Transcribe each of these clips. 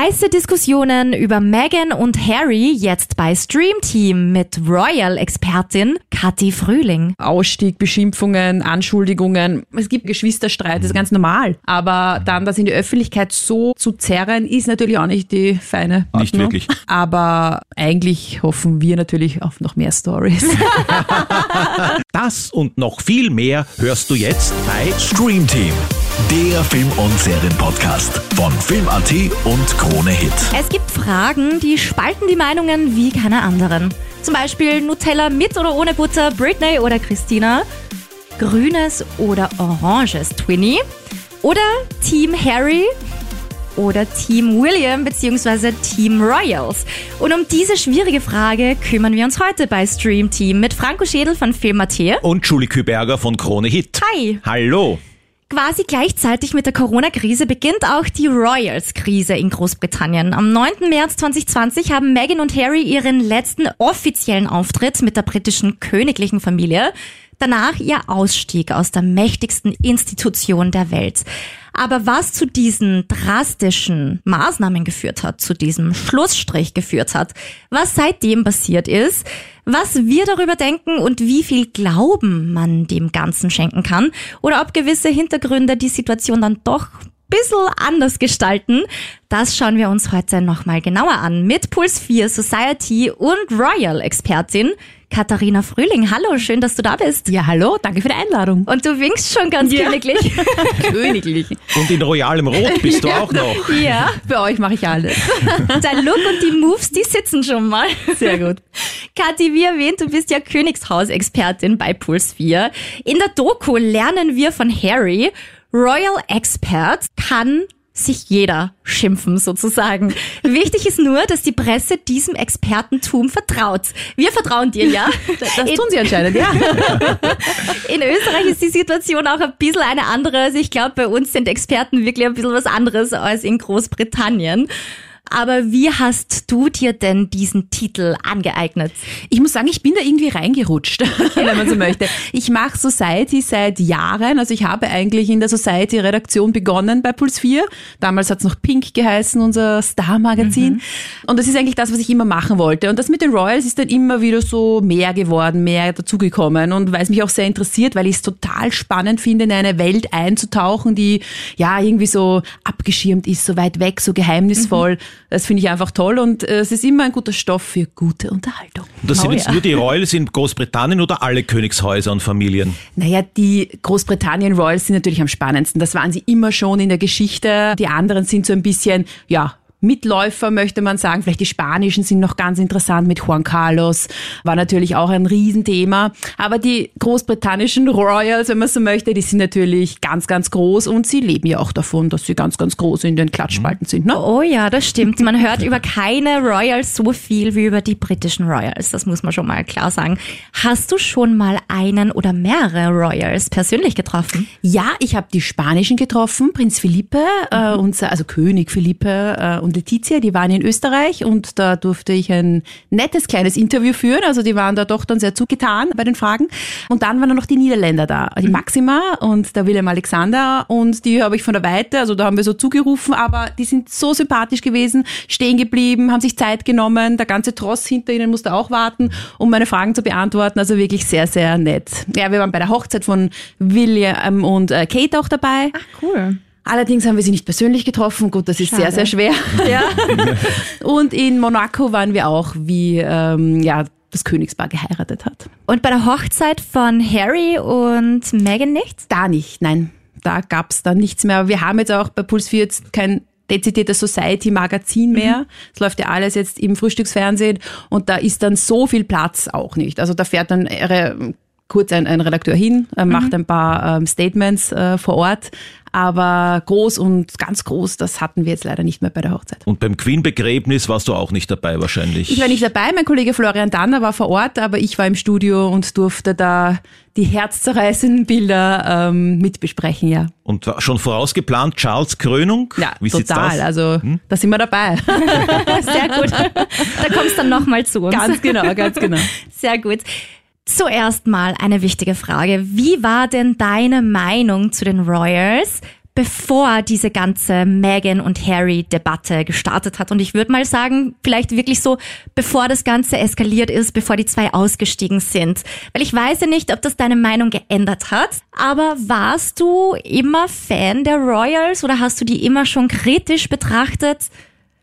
Heiße Diskussionen über Meghan und Harry jetzt bei Stream Team mit Royal-Expertin Kathi Frühling. Ausstieg, Beschimpfungen, Anschuldigungen. Es gibt Geschwisterstreit, das ist ganz normal. Aber dann das in die Öffentlichkeit so zu zerren, ist natürlich auch nicht die feine Ordnung. Nicht wirklich. Aber eigentlich hoffen wir natürlich auf noch mehr Stories. Das und noch viel mehr hörst du jetzt bei Stream Team, der Film- und Serienpodcast von Film.at und Krone Hit. Es gibt Fragen, die spalten die Meinungen wie keine anderen. Zum Beispiel Nutella mit oder ohne Butter, Britney oder Christina, grünes oder oranges Twinny oder Team Harry oder Team William bzw. Team Royals. Und um diese schwierige Frage kümmern wir uns heute bei Stream Team mit Franco Schädel von Film.at. und Julie Küberger von Krone Hit. Hi! Hallo. Quasi gleichzeitig mit der Corona-Krise beginnt auch die Royals-Krise in Großbritannien. Am 9. März 2020 haben Meghan und Harry ihren letzten offiziellen Auftritt mit der britischen königlichen Familie. Danach ihr Ausstieg aus der mächtigsten Institution der Welt. Aber was zu diesen drastischen Maßnahmen geführt hat, zu diesem Schlussstrich geführt hat, was seitdem passiert ist, was wir darüber denken und wie viel Glauben man dem Ganzen schenken kann oder ob gewisse Hintergründe die Situation dann doch bisschen anders gestalten, das schauen wir uns heute nochmal genauer an mit Puls 4 Society und Royal Expertin Katharina Frühling. Hallo, schön, dass du da bist. ja, hallo, danke für die Einladung. Und du winkst schon ganz königlich. Königlich. Und in royalem Rot bist du auch noch. ja, Für euch mache ich alles. dein Look und die Moves, die sitzen schon mal. Sehr gut. Kathi, wie erwähnt, du bist ja Königshaus-Expertin bei Puls 4. In der Doku lernen wir von Harry, Royal Expert kann sich jeder schimpfen sozusagen. Wichtig ist nur, dass die Presse diesem Expertentum vertraut. Wir vertrauen dir, ja? Das tun sie anscheinend, ja. In Österreich ist die Situation auch ein bisschen eine andere. Also ich glaube, bei uns sind Experten wirklich ein bisschen was anderes als in Großbritannien. Aber wie hast du dir denn diesen Titel angeeignet? Ich muss sagen, ich bin da irgendwie reingerutscht, wenn man so möchte. Ich mache Society seit Jahren. Also ich habe eigentlich in der Society-Redaktion begonnen bei Puls 4. Damals hat es noch Pink geheißen, unser Star-Magazin. Und das ist eigentlich das, was ich immer machen wollte. Und das mit den Royals ist dann immer wieder so mehr geworden, mehr dazugekommen. Und weil es mich auch sehr interessiert, weil ich es total spannend finde, in eine Welt einzutauchen, die ja irgendwie so abgeschirmt ist, so weit weg, so geheimnisvoll. Das finde ich einfach toll und äh, es ist immer ein guter Stoff für gute Unterhaltung. Und das sind Oh jetzt ja. nur die Royals in Großbritannien oder alle Königshäuser und Familien? Naja, die Großbritannien Royals sind natürlich am spannendsten. Das waren sie immer schon in der Geschichte. Die anderen sind so ein bisschen, ja, Mitläufer möchte man sagen. Vielleicht die Spanischen sind noch ganz interessant mit Juan Carlos. War natürlich auch ein Riesenthema. Aber die großbritannischen Royals, wenn man so möchte, die sind natürlich ganz, ganz groß und sie leben ja auch davon, dass sie ganz, ganz groß in den Klatschspalten sind. Ne? Oh ja, das stimmt. Man hört über keine Royals so viel wie über die britischen Royals. Das muss man schon mal klar sagen. Hast du schon mal einen oder mehrere Royals persönlich getroffen? Ja, ich habe die Spanischen getroffen, Prinz Felipe, äh, unser, also König Felipe äh, und Letizia, die waren in Österreich und da durfte ich ein nettes kleines Interview führen. Also die waren da doch dann sehr zugetan bei den Fragen. Und dann waren noch die Niederländer da, die Maxima und der Wilhelm Alexander und die habe ich von der Weite, also da haben wir so zugerufen, aber die sind so sympathisch gewesen, stehen geblieben, haben sich Zeit genommen, der ganze Tross hinter ihnen musste auch warten, um meine Fragen zu beantworten. Also wirklich sehr, sehr nett. Ja, wir waren bei der Hochzeit von William und äh, Kate auch dabei. Cool. Allerdings haben wir sie nicht persönlich getroffen. Gut, das ist Schade. sehr, sehr schwer. Ja. Und in Monaco waren wir auch, wie ähm, ja, das Königspaar geheiratet hat. Und bei der Hochzeit von Harry und Meghan nichts? Da nicht, nein. Da gab's dann nichts mehr. Aber wir haben jetzt auch bei Puls 4 jetzt kein dezidiertes Society-Magazin mehr. Es läuft ja alles jetzt im Frühstücksfernsehen und da ist dann so viel Platz auch nicht. Also da fährt dann äh, kurz ein, ein Redakteur hin, äh, macht ein paar ähm, Statements äh, vor Ort, aber groß und ganz groß, das hatten wir jetzt leider nicht mehr bei der Hochzeit. Und beim Queen-Begräbnis warst du auch nicht dabei wahrscheinlich. Ich war nicht dabei, mein Kollege Florian Danner war vor Ort, aber ich war im Studio und durfte da die herzzerreißenden Bilder ähm, mitbesprechen, ja. Und schon vorausgeplant, Charles Krönung? Ja, Wie total. Hm? Also da sind wir dabei. Sehr gut. Da kommst du dann nochmal zu uns. ganz genau, ganz genau. Sehr gut. Zuerst mal eine wichtige Frage. Wie war denn deine Meinung zu den Royals, bevor diese ganze Meghan und Harry Debatte gestartet hat. Und ich würde mal sagen, vielleicht wirklich so, bevor das Ganze eskaliert ist, bevor die zwei ausgestiegen sind. Weil ich weiß ja nicht, ob das deine Meinung geändert hat. Aber warst du immer Fan der Royals oder hast du die immer schon kritisch betrachtet?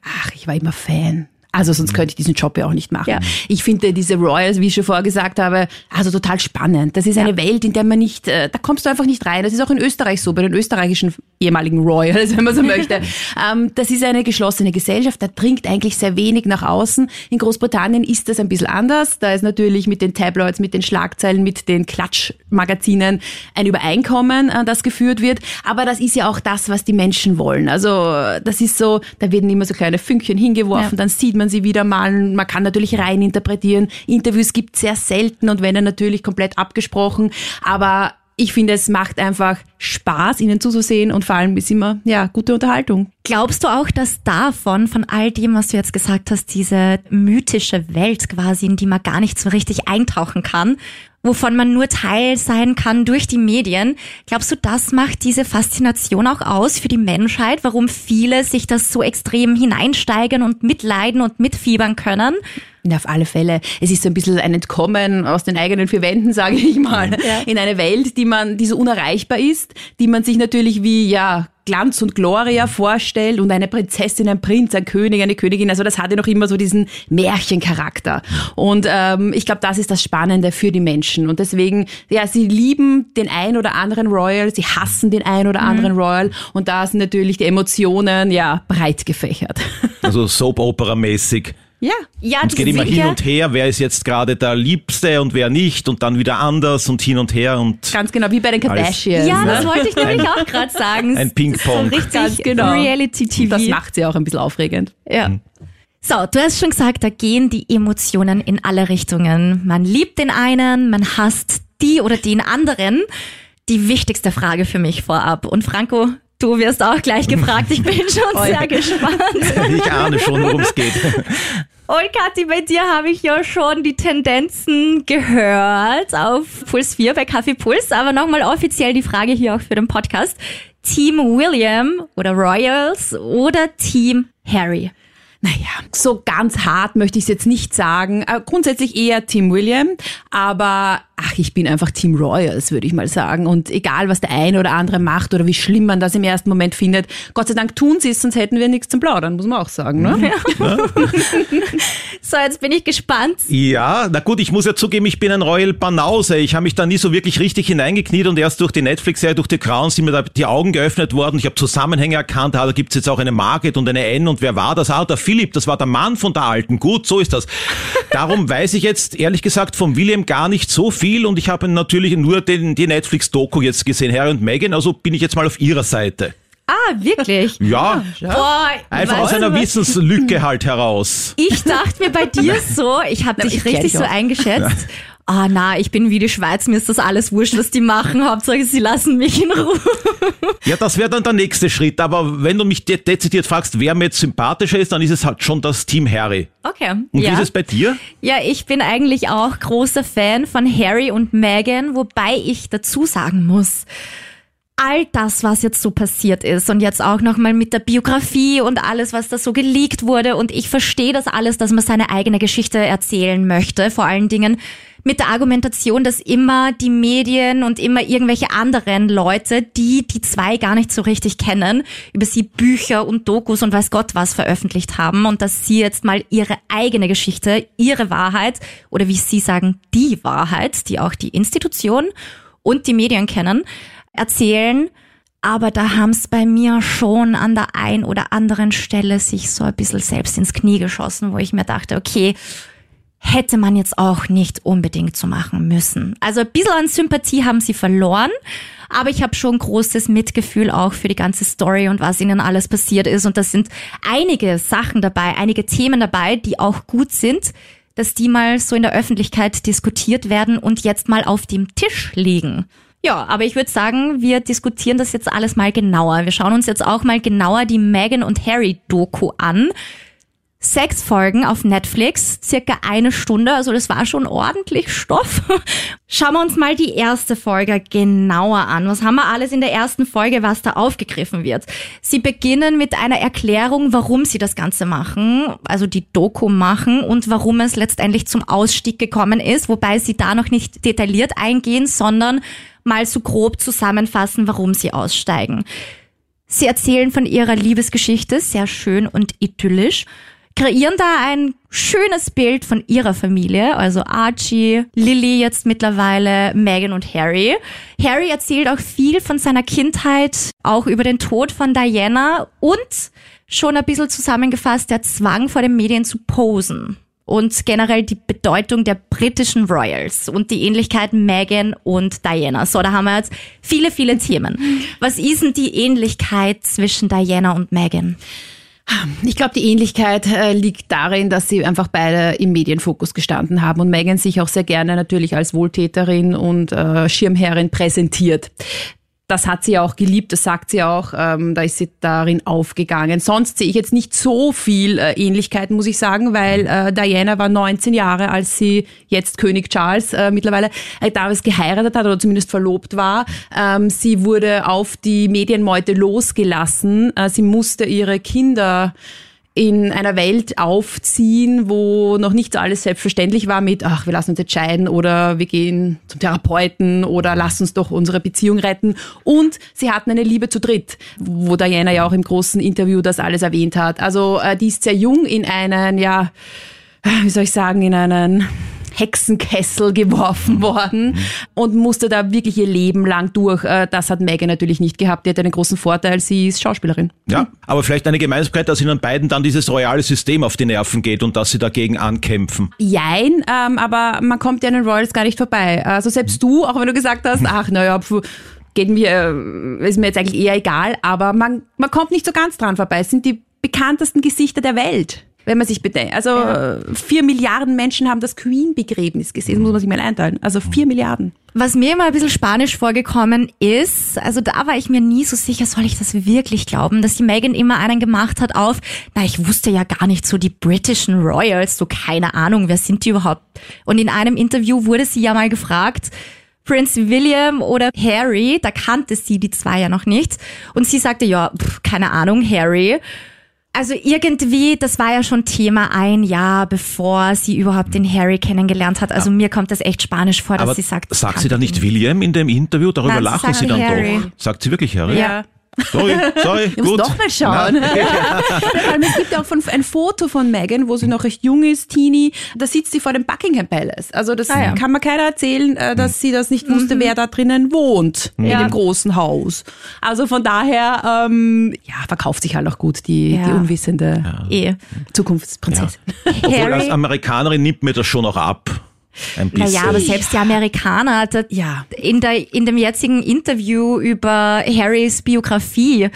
Ach, ich war immer Fan. Also sonst könnte ich diesen Job ja auch nicht machen. Ja. Ich finde diese Royals, wie ich schon vorher gesagt habe, also total spannend. Das ist eine Welt, in der man nicht, äh, da kommst du einfach nicht rein. Das ist auch in Österreich so, bei den österreichischen ehemaligen Royals, wenn man so möchte. Ähm, das ist eine geschlossene Gesellschaft, da dringt eigentlich sehr wenig nach außen. In Großbritannien ist das ein bisschen anders. Da ist natürlich mit den Tabloids, mit den Schlagzeilen, mit den Klatschmagazinen ein Übereinkommen, äh, das geführt wird. Aber das ist ja auch das, was die Menschen wollen. Also das ist so, da werden immer so kleine Fünkchen hingeworfen, Ja. dann sieht man sie wieder mal. Man kann natürlich rein interpretieren. Interviews gibt sehr selten und wenn dann natürlich komplett abgesprochen. Aber ich finde, es macht einfach Spaß, ihnen zuzusehen und vor allem ist immer, ja, gute Unterhaltung. Glaubst du auch, dass davon, von all dem, was du jetzt gesagt hast, diese mythische Welt quasi, in die man gar nicht so richtig eintauchen kann, wovon man nur Teil sein kann durch die Medien, glaubst du, das macht diese Faszination auch aus für die Menschheit, warum viele sich das so extrem hineinsteigern und mitleiden und mitfiebern können? Ja, auf alle Fälle. Es ist so ein bisschen ein Entkommen aus den eigenen vier Wänden, sage ich mal, in eine Welt, die man, die so unerreichbar ist, die man sich natürlich wie, ja, Glanz und Gloria vorstellt und eine Prinzessin, ein Prinz, ein König, eine Königin. Also das hatte noch immer so diesen Märchencharakter. Und ähm, ich glaube, das ist das Spannende für die Menschen. Und deswegen, ja, sie lieben den ein oder anderen Royal, sie hassen den ein oder anderen Royal. Und da sind natürlich die Emotionen ja breit gefächert. Also Soap-Opera-mäßig. Ja. Ja, Und es geht immer hin ja- und her, wer ist jetzt gerade der Liebste und wer nicht und dann wieder anders und hin und her und Ganz genau, wie bei den Kardashians. Ja, ne? das wollte ich nämlich auch gerade sagen. ein Ping-Pong. So richtig genau. Reality-TV. Das macht sie auch ein bisschen aufregend. Ja. So, du hast schon gesagt, da gehen die Emotionen in alle Richtungen. Man liebt den einen, man hasst die oder den anderen. Die wichtigste Frage für mich vorab. Und Franco, du wirst auch gleich gefragt. Ich bin schon sehr gespannt. ich ahne schon, worum es geht. Und Kathi, bei dir habe ich ja schon die Tendenzen gehört auf Puls 4 bei Kaffee Puls. Aber nochmal offiziell die Frage hier auch für den Podcast. Team William oder Royals oder Team Harry? Naja, so ganz hart möchte ich es jetzt nicht sagen. Äh, Grundsätzlich eher Team William, aber ach, ich bin einfach Team Royals, würde ich mal sagen. Und egal, was der eine oder andere macht oder wie schlimm man das im ersten Moment findet, Gott sei Dank tun sie es, sonst hätten wir nichts zum Plaudern, muss man auch sagen. Ne? So, jetzt bin ich gespannt. Ja, na gut, ich muss ja zugeben, ich bin ein Royal Banause. Ich habe mich da nie so wirklich richtig hineingekniet und erst durch die Netflix-Serie, durch die Crown sind mir da die Augen geöffnet worden. Ich habe Zusammenhänge erkannt, ah, da gibt's jetzt auch eine Margit und eine N und wer war das? Ah, der Philipp, das war der Mann von der Alten. Gut, so ist das. Darum weiß ich jetzt ehrlich gesagt vom William gar nicht so viel und ich habe natürlich nur den, die Netflix-Doku jetzt gesehen, Harry und Meghan, also bin ich jetzt mal auf ihrer Seite. Ah, wirklich? Ja, Boah, einfach aus einer was? Wissenslücke halt heraus. Ich dachte mir bei dir so, ich habe dich richtig so eingeschätzt. Ah, na, ich bin wie die Schweiz, mir ist das alles wurscht, was die machen. Hauptsache, sie lassen mich in Ruhe. Ja, das wäre dann der nächste Schritt. Aber wenn du mich de dezidiert fragst, wer mir jetzt sympathischer ist, dann ist es halt schon das Team Harry. Okay. Und wie ja. ist es bei dir? ja, ich bin eigentlich auch großer Fan von Harry und Meghan, wobei ich dazu sagen muss, all das, was jetzt so passiert ist. Und jetzt auch nochmal mit der Biografie und alles, was da so geleakt wurde. Und ich verstehe das alles, dass man seine eigene Geschichte erzählen möchte, vor allen Dingen mit der Argumentation, dass immer die Medien und immer irgendwelche anderen Leute, die die zwei gar nicht so richtig kennen, über sie Bücher und Dokus und weiß Gott was veröffentlicht haben. Und dass sie jetzt mal ihre eigene Geschichte, ihre Wahrheit oder wie sie sagen, die Wahrheit, die auch die Institution und die Medien kennen, erzählen. Aber da haben's bei mir schon an der ein oder anderen Stelle sich so ein bisschen selbst ins Knie geschossen, wo ich mir dachte, okay, hätte man jetzt auch nicht unbedingt so machen müssen. Also ein bisschen an Sympathie haben sie verloren, aber ich habe schon großes Mitgefühl auch für die ganze Story und was ihnen alles passiert ist. Und das sind einige Sachen dabei, einige Themen dabei, die auch gut sind, dass die mal so in der Öffentlichkeit diskutiert werden und jetzt mal auf dem Tisch liegen. Ja, aber ich würde sagen, wir diskutieren das jetzt alles mal genauer. Wir schauen uns jetzt auch mal genauer die Meghan und Harry Doku an. Sechs Folgen auf Netflix, circa eine Stunde, also das war schon ordentlich Stoff. Schauen wir uns mal die erste Folge genauer an. Was haben wir alles in der ersten Folge, was da aufgegriffen wird? Sie beginnen mit einer Erklärung, warum sie das Ganze machen, also die Doku machen und warum es letztendlich zum Ausstieg gekommen ist, wobei sie da noch nicht detailliert eingehen, sondern mal so grob zusammenfassen, warum sie aussteigen. Sie erzählen von ihrer Liebesgeschichte, sehr schön und idyllisch kreieren da ein schönes Bild von ihrer Familie, also Archie, Lily jetzt mittlerweile, Megan und Harry. Harry erzählt auch viel von seiner Kindheit, auch über den Tod von Diana und schon ein bisschen zusammengefasst der Zwang vor den Medien zu posen und generell die Bedeutung der britischen Royals und die Ähnlichkeit Meghan und Diana. So, da haben wir jetzt viele, viele Themen. Was ist denn die Ähnlichkeit zwischen Diana und Meghan? Ich glaube, die Ähnlichkeit äh, liegt darin, dass sie einfach beide im Medienfokus gestanden haben und Megan sich auch sehr gerne natürlich als Wohltäterin und äh, Schirmherrin präsentiert das hat sie auch geliebt, das sagt sie auch, ähm, da ist sie darin aufgegangen. Sonst sehe ich jetzt nicht so viel äh, Ähnlichkeit, muss ich sagen, weil äh, Diana war 19 Jahre, als sie jetzt König Charles äh, mittlerweile äh, damals geheiratet hat oder zumindest verlobt war. Ähm, sie wurde auf die Medienmeute losgelassen. Äh, sie musste ihre Kinder in einer Welt aufziehen, wo noch nicht so alles selbstverständlich war mit, ach, wir lassen uns entscheiden oder wir gehen zum Therapeuten oder lass uns doch unsere Beziehung retten. Und sie hatten eine Liebe zu dritt, wo Diana ja auch im großen Interview das alles erwähnt hat. Also äh, die ist sehr jung in einen, ja, wie soll ich sagen, in einen Hexenkessel geworfen mhm. worden mhm. und musste da wirklich ihr Leben lang durch. Äh, das hat Megan natürlich nicht gehabt. Die hat einen großen Vorteil, sie ist Schauspielerin. Ja, aber vielleicht eine Gemeinsamkeit, dass ihnen beiden dann dieses royale System auf die Nerven geht und dass sie dagegen ankämpfen. Jein, ähm, aber man kommt ja an den Royals gar nicht vorbei. Also selbst du, auch wenn du gesagt hast, ach naja, geht mir, äh, ist mir jetzt eigentlich eher egal, aber man, man kommt nicht so ganz dran vorbei. Es sind die bekanntesten Gesichter der Welt wenn man sich bedenkt. Also ja. vier Milliarden Menschen haben das Queen-Begräbnis gesehen, muss man sich mal einteilen. Also vier Milliarden. Was mir immer ein bisschen spanisch vorgekommen ist, also da war ich mir nie so sicher, soll ich das wirklich glauben, dass die Megan immer einen gemacht hat auf, na, ich wusste ja gar nicht so die britischen Royals, so keine Ahnung, wer sind die überhaupt? Und in einem Interview wurde sie ja mal gefragt, Prince William oder Harry, da kannte sie die zwei ja noch nicht. Und sie sagte, ja, pff, keine Ahnung, Harry. Also irgendwie, das war ja schon Thema ein Jahr, bevor sie überhaupt den Harry kennengelernt hat. Also ja. mir kommt das echt spanisch vor, dass Aber sie sagt. Sagt sie da nicht William in dem Interview? Darüber Nein, lachen sie dann Harry. doch. Sagt sie wirklich Harry? Ja. Sorry, sorry, ich muss doch mal schauen. Ja. es gibt auch von, ein Foto von Megan, wo sie noch recht jung ist, Teenie. Da sitzt sie vor dem Buckingham Palace. Also das ah, ja. kann man keiner erzählen, äh, dass sie das nicht wusste, mhm. wer da drinnen wohnt ja. in dem großen Haus. Also von daher, ähm, ja, verkauft sich halt auch gut die, die unwissende eh. Zukunftsprinzessin. Obwohl als Amerikanerin nimmt mir das schon auch ab. Ein bisschen. Naja, aber selbst die Amerikaner, ja. in, der, in dem jetzigen Interview über Harrys Biografie,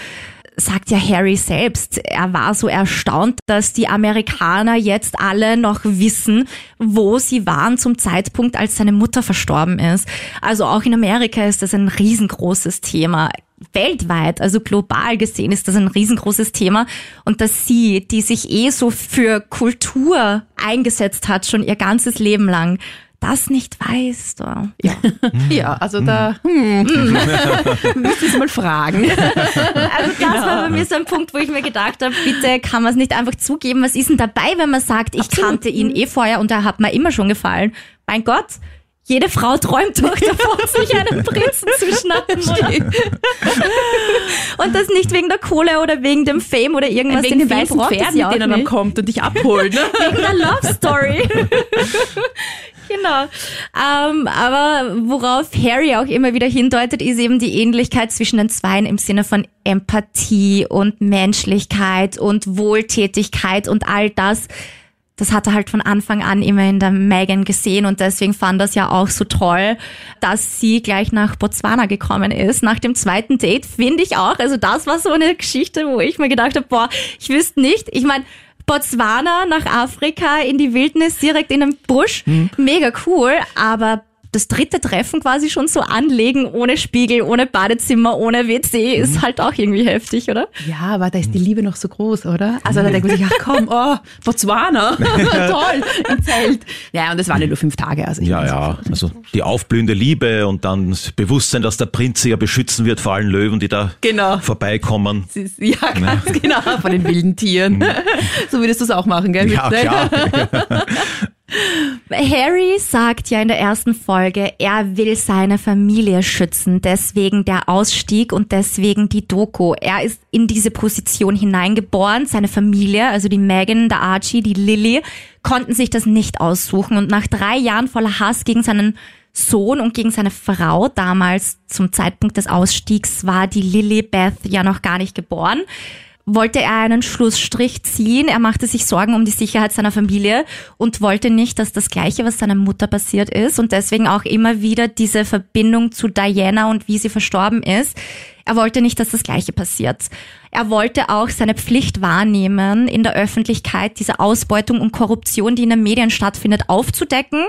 sagt ja Harry selbst, er war so erstaunt, dass die Amerikaner jetzt alle noch wissen, wo sie waren zum Zeitpunkt, als seine Mutter verstorben ist. Also auch in Amerika ist das ein riesengroßes Thema weltweit, also global gesehen, ist das ein riesengroßes Thema. Und dass sie, die sich eh so für Kultur eingesetzt hat, schon ihr ganzes Leben lang, das nicht weiß. Da. Ja. ja, also da hm. müsste ich mal fragen. Also das war bei mir so ein Punkt, wo ich mir gedacht habe, bitte kann man es nicht einfach zugeben. Was ist denn dabei, wenn man sagt, ich Absolut. kannte ihn eh vorher und er hat mir immer schon gefallen? Mein Gott, jede Frau träumt doch davon, sich einen Prinzen zu schnappen. und das nicht wegen der Kohle oder wegen dem Fame oder irgendwas. Wegen den weißen Pferden, mit denen man kommt und dich abholt. Ne? wegen der Love Story. genau. Ähm, aber worauf Harry auch immer wieder hindeutet, ist eben die Ähnlichkeit zwischen den Zweien im Sinne von Empathie und Menschlichkeit und Wohltätigkeit und all das das hat er halt von Anfang an immer in der Megan gesehen und deswegen fand das ja auch so toll, dass sie gleich nach Botswana gekommen ist. Nach dem zweiten Date finde ich auch. Also das war so eine Geschichte, wo ich mir gedacht habe, boah, ich wüsste nicht. Ich meine, Botswana nach Afrika in die Wildnis direkt in den Busch, mhm. mega cool, aber das dritte Treffen quasi schon so anlegen, ohne Spiegel, ohne Badezimmer, ohne WC, ist Mhm. halt auch irgendwie heftig, oder? Ja, aber da ist die Liebe noch so groß, oder? Also da denkt man sich, ach komm, oh, Botswana, toll, im Zelt. Ja, und es waren ja nur fünf Tage. Also ich Ja, ja, also die aufblühende Liebe und dann das Bewusstsein, dass der Prinz sie ja beschützen wird vor allen Löwen, die da Genau. vorbeikommen. ist- Ja, ganz genau, von den wilden Tieren. So würdest du es auch machen, gell? Mhm. Ja, klar. Harry sagt ja in der ersten Folge, er will seine Familie schützen, deswegen der Ausstieg und deswegen die Doku. Er ist in diese Position hineingeboren. Seine Familie, also die Megan, der Archie, die Lily, konnten sich das nicht aussuchen. Und nach drei Jahren voller Hass gegen seinen Sohn und gegen seine Frau, damals zum Zeitpunkt des Ausstiegs war die Lily Beth ja noch gar nicht geboren, wollte er einen Schlussstrich ziehen. Er machte sich Sorgen um die Sicherheit seiner Familie und wollte nicht, dass das Gleiche, was seiner Mutter passiert ist und deswegen auch immer wieder diese Verbindung zu Diana und wie sie verstorben ist. Er wollte nicht, dass das Gleiche passiert. Er wollte auch seine Pflicht wahrnehmen, in der Öffentlichkeit diese Ausbeutung und Korruption, die in den Medien stattfindet, aufzudecken.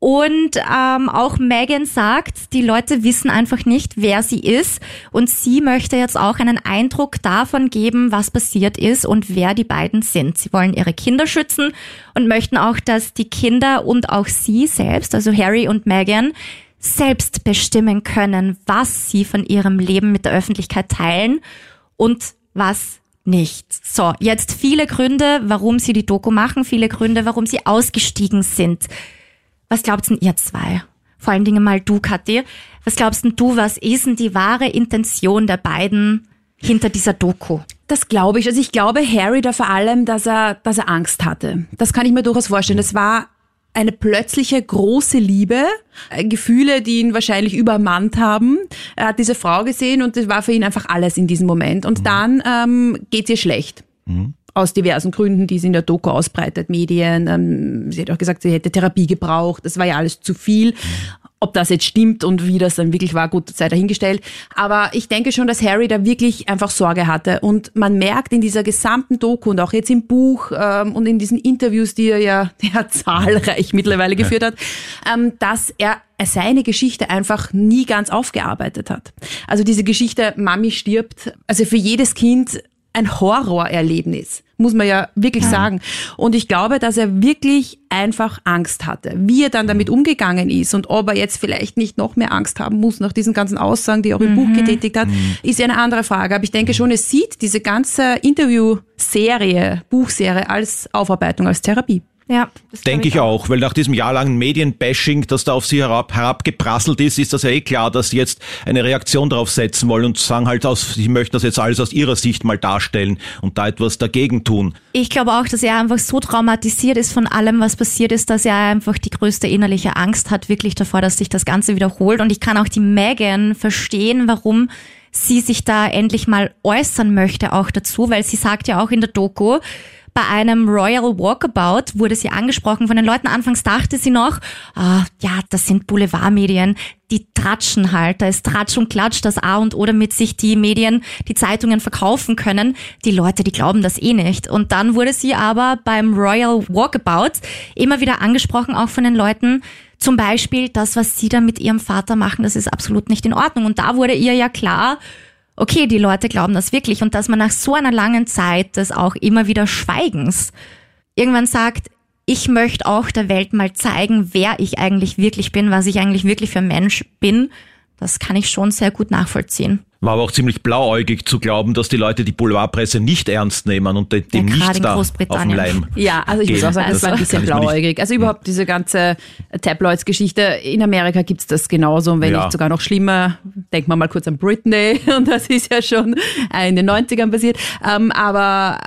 Und ähm, auch Megan sagt, die Leute wissen einfach nicht, wer sie ist. Und sie möchte jetzt auch einen Eindruck davon geben, was passiert ist und wer die beiden sind. Sie wollen ihre Kinder schützen und möchten auch, dass die Kinder und auch sie selbst, also Harry und Megan, selbst bestimmen können, was sie von ihrem Leben mit der Öffentlichkeit teilen und was nicht. So, jetzt viele Gründe, warum sie die Doku machen, viele Gründe, warum sie ausgestiegen sind. Was glaubst denn ihr zwei? Vor allen Dingen mal du, Kathi. Was glaubst denn du, was ist denn die wahre Intention der beiden hinter dieser Doku? Das glaube ich. Also ich glaube Harry da vor allem, dass er, dass er Angst hatte. Das kann ich mir durchaus vorstellen. Das war eine plötzliche große Liebe, äh, Gefühle, die ihn wahrscheinlich übermannt haben. Er hat diese Frau gesehen und das war für ihn einfach alles in diesem Moment. Und dann ähm, geht's ihr schlecht. Aus diversen Gründen, die sie in der Doku ausbreitet, Medien. Ähm, sie hat auch gesagt, sie hätte Therapie gebraucht. Das war ja alles zu viel. Ob das jetzt stimmt und wie das dann wirklich war, gut, sei dahingestellt. Aber ich denke schon, dass Harry da wirklich einfach Sorge hatte. Und man merkt in dieser gesamten Doku und auch jetzt im Buch ähm, und in diesen Interviews, die er ja, ja zahlreich mittlerweile geführt hat, ähm, dass er seine Geschichte einfach nie ganz aufgearbeitet hat. Also diese Geschichte, Mami stirbt, also für jedes Kind ein Horrorerlebnis, muss man ja wirklich sagen. Und ich glaube, dass er wirklich einfach Angst hatte. Wie er dann damit umgegangen ist und ob er jetzt vielleicht nicht noch mehr Angst haben muss nach diesen ganzen Aussagen, die er auch im Buch getätigt hat, ist ja eine andere Frage. Aber ich denke schon, es sieht diese ganze Interviewserie, Buchserie als Aufarbeitung, als Therapie. Ja, Denke ich auch, weil nach diesem jahrelangen Medienbashing, das da auf sie herab, herabgeprasselt ist, ist das ja eh klar, dass sie jetzt eine Reaktion darauf setzen wollen und sagen halt aus, sie möchten das jetzt alles aus ihrer Sicht mal darstellen und da etwas dagegen tun. Ich glaube auch, dass er einfach so traumatisiert ist von allem, was passiert ist, dass er einfach die größte innerliche Angst hat, wirklich davor, dass sich das Ganze wiederholt. Und ich kann auch die Megan verstehen, warum sie sich da endlich mal äußern möchte auch dazu, weil sie sagt ja auch in der Doku, bei einem Royal Walkabout wurde sie angesprochen von den Leuten. Anfangs dachte sie noch, ah, ja, das sind Boulevardmedien, die tratschen halt. Da ist Tratsch und Klatsch das A und O, damit sich die Medien, die Zeitungen verkaufen können. Die Leute, die glauben das eh nicht. Und dann wurde sie aber beim Royal Walkabout immer wieder angesprochen, auch von den Leuten, zum Beispiel das, was sie da mit ihrem Vater machen, das ist absolut nicht in Ordnung. Und da wurde ihr ja klar, okay, die Leute glauben das wirklich und dass man nach so einer langen Zeit des auch immer wieder Schweigens irgendwann sagt, ich möchte auch der Welt mal zeigen, wer ich eigentlich wirklich bin, was ich eigentlich wirklich für ein Mensch bin, das kann ich schon sehr gut nachvollziehen. War aber auch ziemlich blauäugig zu glauben, dass die Leute die Boulevardpresse nicht ernst nehmen und de- dem Ja, nicht da auf dem. Leim. Ja, also ich muss gehen. auch sagen, das war ein bisschen blauäugig. Also überhaupt diese ganze Tabloids-Geschichte. In Amerika gibt's das genauso und wenn Ja. nicht sogar noch schlimmer. Denken wir mal kurz an Britney und das ist ja schon in den 90ern passiert. Ähm, aber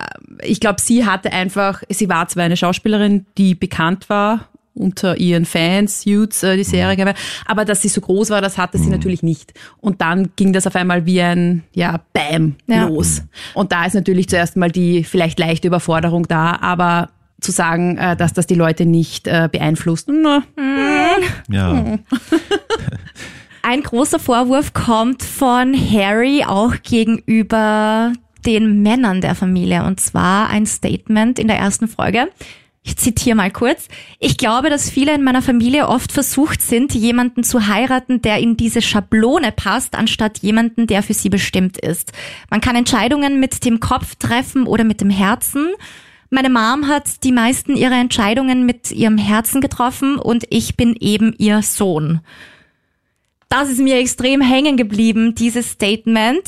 ich glaube, sie hatte einfach, sie war zwar eine Schauspielerin, die bekannt war unter ihren Fans, Youths, äh, die Serie, Mhm. aber dass sie so groß war, das hatte sie natürlich nicht. Und dann ging das auf einmal wie ein, ja, Bam Ja. los. Und da ist natürlich zuerst mal die vielleicht leichte Überforderung da, aber zu sagen, äh, dass das die Leute nicht äh, beeinflusst, na, Ja. Ein großer Vorwurf kommt von Harry auch gegenüber den Männern der Familie. Und zwar ein Statement in der ersten Folge. Ich zitiere mal kurz. Ich glaube, dass viele in meiner Familie oft versucht sind, jemanden zu heiraten, der in diese Schablone passt, anstatt jemanden, der für sie bestimmt ist. Man kann Entscheidungen mit dem Kopf treffen oder mit dem Herzen. Meine Mom hat die meisten ihrer Entscheidungen mit ihrem Herzen getroffen und ich bin eben ihr Sohn das ist mir extrem hängen geblieben, dieses Statement.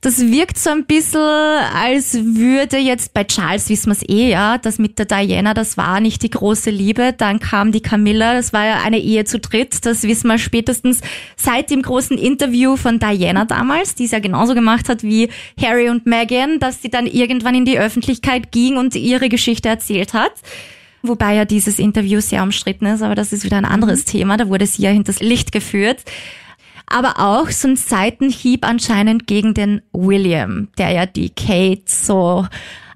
Das wirkt so ein bisschen, als würde jetzt bei Charles wissen wir es eh, ja, das mit der Diana, das war nicht die große Liebe. Dann kam die Camilla, das war ja eine Ehe zu dritt. Das wissen wir spätestens seit dem großen Interview von Diana damals, die es ja genauso gemacht hat wie Harry und Meghan, dass sie dann irgendwann in die Öffentlichkeit ging und ihre Geschichte erzählt hat. Wobei ja dieses Interview sehr umstritten ist, aber das ist wieder ein anderes mhm. Thema. Da wurde sie ja hinters Licht geführt aber auch so ein Seitenhieb anscheinend gegen den William, der ja die Kate so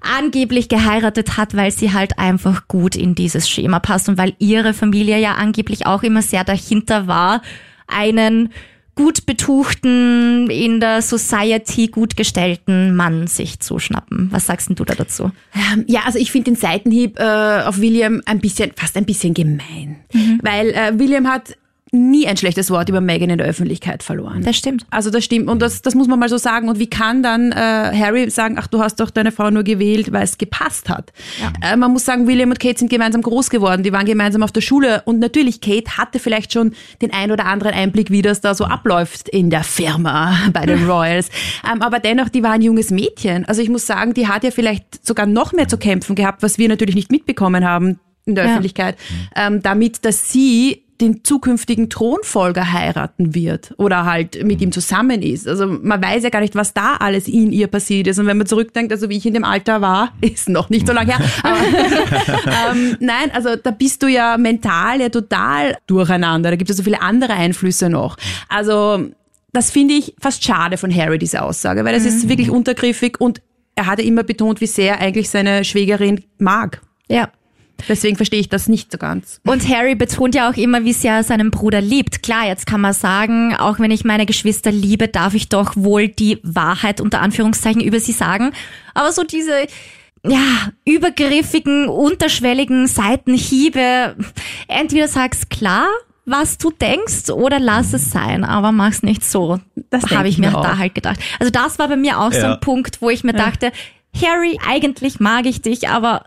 angeblich geheiratet hat, weil sie halt einfach gut in dieses Schema passt und weil ihre Familie ja angeblich auch immer sehr dahinter war, einen gut betuchten, in der Society gut gestellten Mann sich zu schnappen. Was sagst denn du da dazu? Ähm, ja, also ich finde den Seitenhieb äh, auf William ein bisschen, fast ein bisschen gemein. Mhm. Weil äh, William hat nie ein schlechtes Wort über Megan in der Öffentlichkeit verloren. Das stimmt. Also das stimmt und das, das muss man mal so sagen. Und wie kann dann äh, Harry sagen, ach, du hast doch deine Frau nur gewählt, weil es gepasst hat? Ja. Äh, man muss sagen, William und Kate sind gemeinsam groß geworden, die waren gemeinsam auf der Schule und natürlich Kate hatte vielleicht schon den ein oder anderen Einblick, wie das da so abläuft in der Firma bei den Royals. ähm, aber dennoch, die war ein junges Mädchen. Also ich muss sagen, die hat ja vielleicht sogar noch mehr zu kämpfen gehabt, was wir natürlich nicht mitbekommen haben in der ja. Öffentlichkeit, ähm, damit, dass sie den zukünftigen Thronfolger heiraten wird oder halt mit ihm zusammen ist. Also man weiß ja gar nicht, was da alles in ihr passiert ist. Und wenn man zurückdenkt, also wie ich in dem Alter war, ist noch nicht so lange her. Aber, ähm, nein, also da bist du ja mental ja total durcheinander. Da gibt es so viele andere Einflüsse noch. Also das finde ich fast schade von Harry, diese Aussage, weil es mhm. ist wirklich untergriffig und er hatte immer betont, wie sehr er eigentlich seine Schwägerin mag. Ja. Deswegen verstehe ich das nicht so ganz. Und Harry betont ja auch immer, wie sehr er seinen Bruder liebt. Klar, jetzt kann man sagen, auch wenn ich meine Geschwister liebe, darf ich doch wohl die Wahrheit unter Anführungszeichen über sie sagen. Aber so diese ja, übergriffigen, unterschwelligen Seitenhiebe. Entweder sag's klar, was du denkst, oder lass es sein, aber mach's nicht so. Das habe ich mir auch. da halt gedacht. Also das war bei mir auch ja. so ein Punkt, wo ich mir ja. dachte, Harry, eigentlich mag ich dich, aber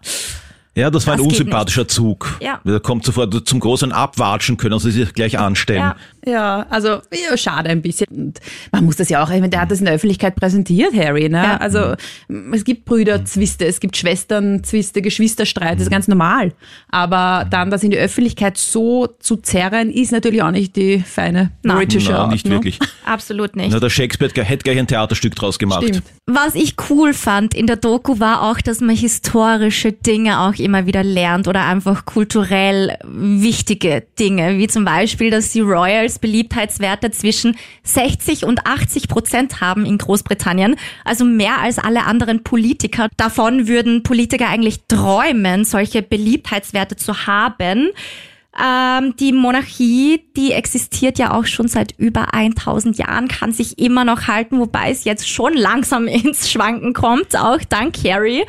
ja, das war das ein unsympathischer Zug. Ja. Da kommt sofort zum großen Abwatschen, können sie sich gleich anstellen. Ja, ja also ja, schade ein bisschen. Und man muss das ja auch, ich meine, der hat das in der Öffentlichkeit präsentiert, Harry. Ne? Ja. Also es gibt Brüderzwiste, es gibt Schwesternzwiste, Geschwisterstreit, das ist ganz normal. Aber dann das in die Öffentlichkeit so zu zerren, ist natürlich auch nicht die feine Nein. britische Nein, Art. nicht ne? wirklich. Absolut nicht. Na, der Shakespeare hätte gleich ein Theaterstück draus gemacht. Stimmt. Was ich cool fand in der Doku war auch, dass man historische Dinge auch immer wieder lernt oder einfach kulturell wichtige Dinge, wie zum Beispiel, dass die Royals Beliebtheitswerte zwischen 60 und 80 Prozent haben in Großbritannien, also mehr als alle anderen Politiker. Davon würden Politiker eigentlich träumen, solche Beliebtheitswerte zu haben. Ähm, die Monarchie, die existiert ja auch schon seit über 1000 Jahren, kann sich immer noch halten, wobei es jetzt schon langsam ins Schwanken kommt, auch dank Harry.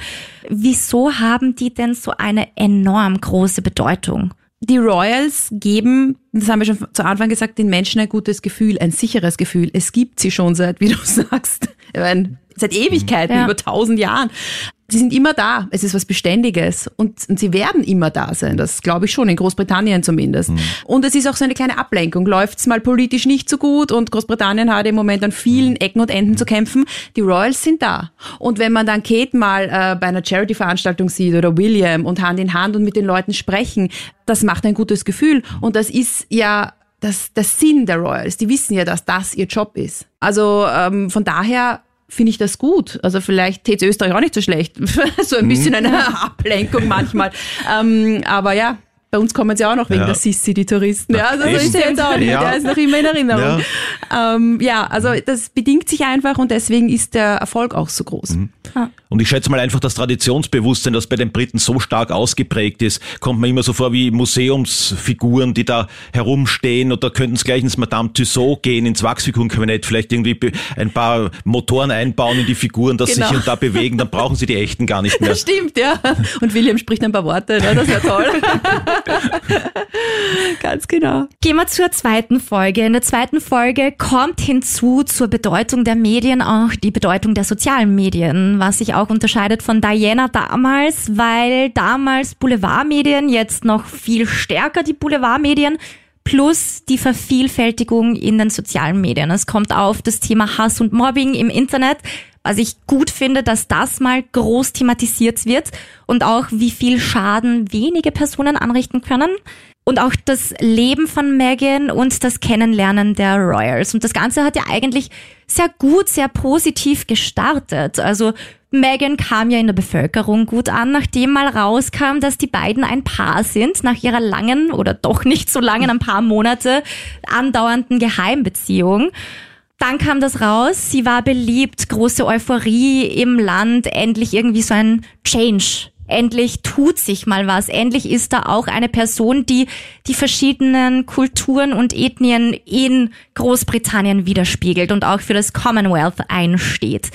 Wieso haben die denn so eine enorm große Bedeutung? Die Royals geben, das haben wir schon zu Anfang gesagt, den Menschen ein gutes Gefühl, ein sicheres Gefühl. Es gibt sie schon seit, wie du sagst, seit Ewigkeiten, ja. über tausend Jahren sie sind immer da. Es ist was Beständiges und, und sie werden immer da sein. Das glaube ich schon, in Großbritannien zumindest. Mhm. Und es ist auch so eine kleine Ablenkung. Läuft es mal politisch nicht so gut und Großbritannien hat im Moment an vielen mhm. Ecken und Enden zu kämpfen. Die Royals sind da. Und wenn man dann Kate mal äh, bei einer Charity-Veranstaltung sieht oder William und Hand in Hand und mit den Leuten sprechen, das macht ein gutes Gefühl. Und das ist ja das, das Sinn der Royals. Die wissen ja, dass das ihr Job ist. Also ähm, von daher finde ich das gut. Also vielleicht täte Österreich auch nicht so schlecht. so ein bisschen mhm. eine Ablenkung manchmal. ähm, aber ja, bei uns kommen sie auch noch wegen Ja. der Sissi, die Touristen. Ja, also so ist er jetzt auch nicht. Ja. Der ist noch immer in Erinnerung. Ja. Ähm, ja, also das bedingt sich einfach und deswegen ist der Erfolg auch so groß. Und ich schätze mal einfach das Traditionsbewusstsein, das bei den Briten so stark ausgeprägt ist, kommt mir immer so vor wie Museumsfiguren, die da herumstehen oder könnten es gleich ins Madame Tussauds gehen, ins Wachsfigurenkabinett, vielleicht irgendwie ein paar Motoren einbauen in die Figuren, dass Genau. sich und da bewegen, dann brauchen sie die echten gar nicht mehr. Das stimmt, ja. Und William spricht ein paar Worte, ne? das ja toll. Ganz genau. Gehen wir zur zweiten Folge. In der zweiten Folge kommt hinzu zur Bedeutung der Medien auch die Bedeutung der sozialen Medien, was sich auch unterscheidet von Diana damals, weil damals Boulevardmedien, jetzt noch viel stärker die Boulevardmedien, plus die Vervielfältigung in den sozialen Medien. Es kommt auf das Thema Hass und Mobbing im Internet, was ich gut finde, dass das mal groß thematisiert wird und auch wie viel Schaden wenige Personen anrichten können. Und auch das Leben von Megan und das Kennenlernen der Royals. Und das Ganze hat ja eigentlich sehr gut, sehr positiv gestartet. Also Megan kam ja in der Bevölkerung gut an, nachdem mal rauskam, dass die beiden ein Paar sind, nach ihrer langen oder doch nicht so langen, ein paar Monate andauernden Geheimbeziehung. Dann kam das raus, sie war beliebt, große Euphorie im Land, endlich irgendwie so ein Change. Endlich tut sich mal was. Endlich ist da auch eine Person, die die verschiedenen Kulturen und Ethnien in Großbritannien widerspiegelt und auch für das Commonwealth einsteht.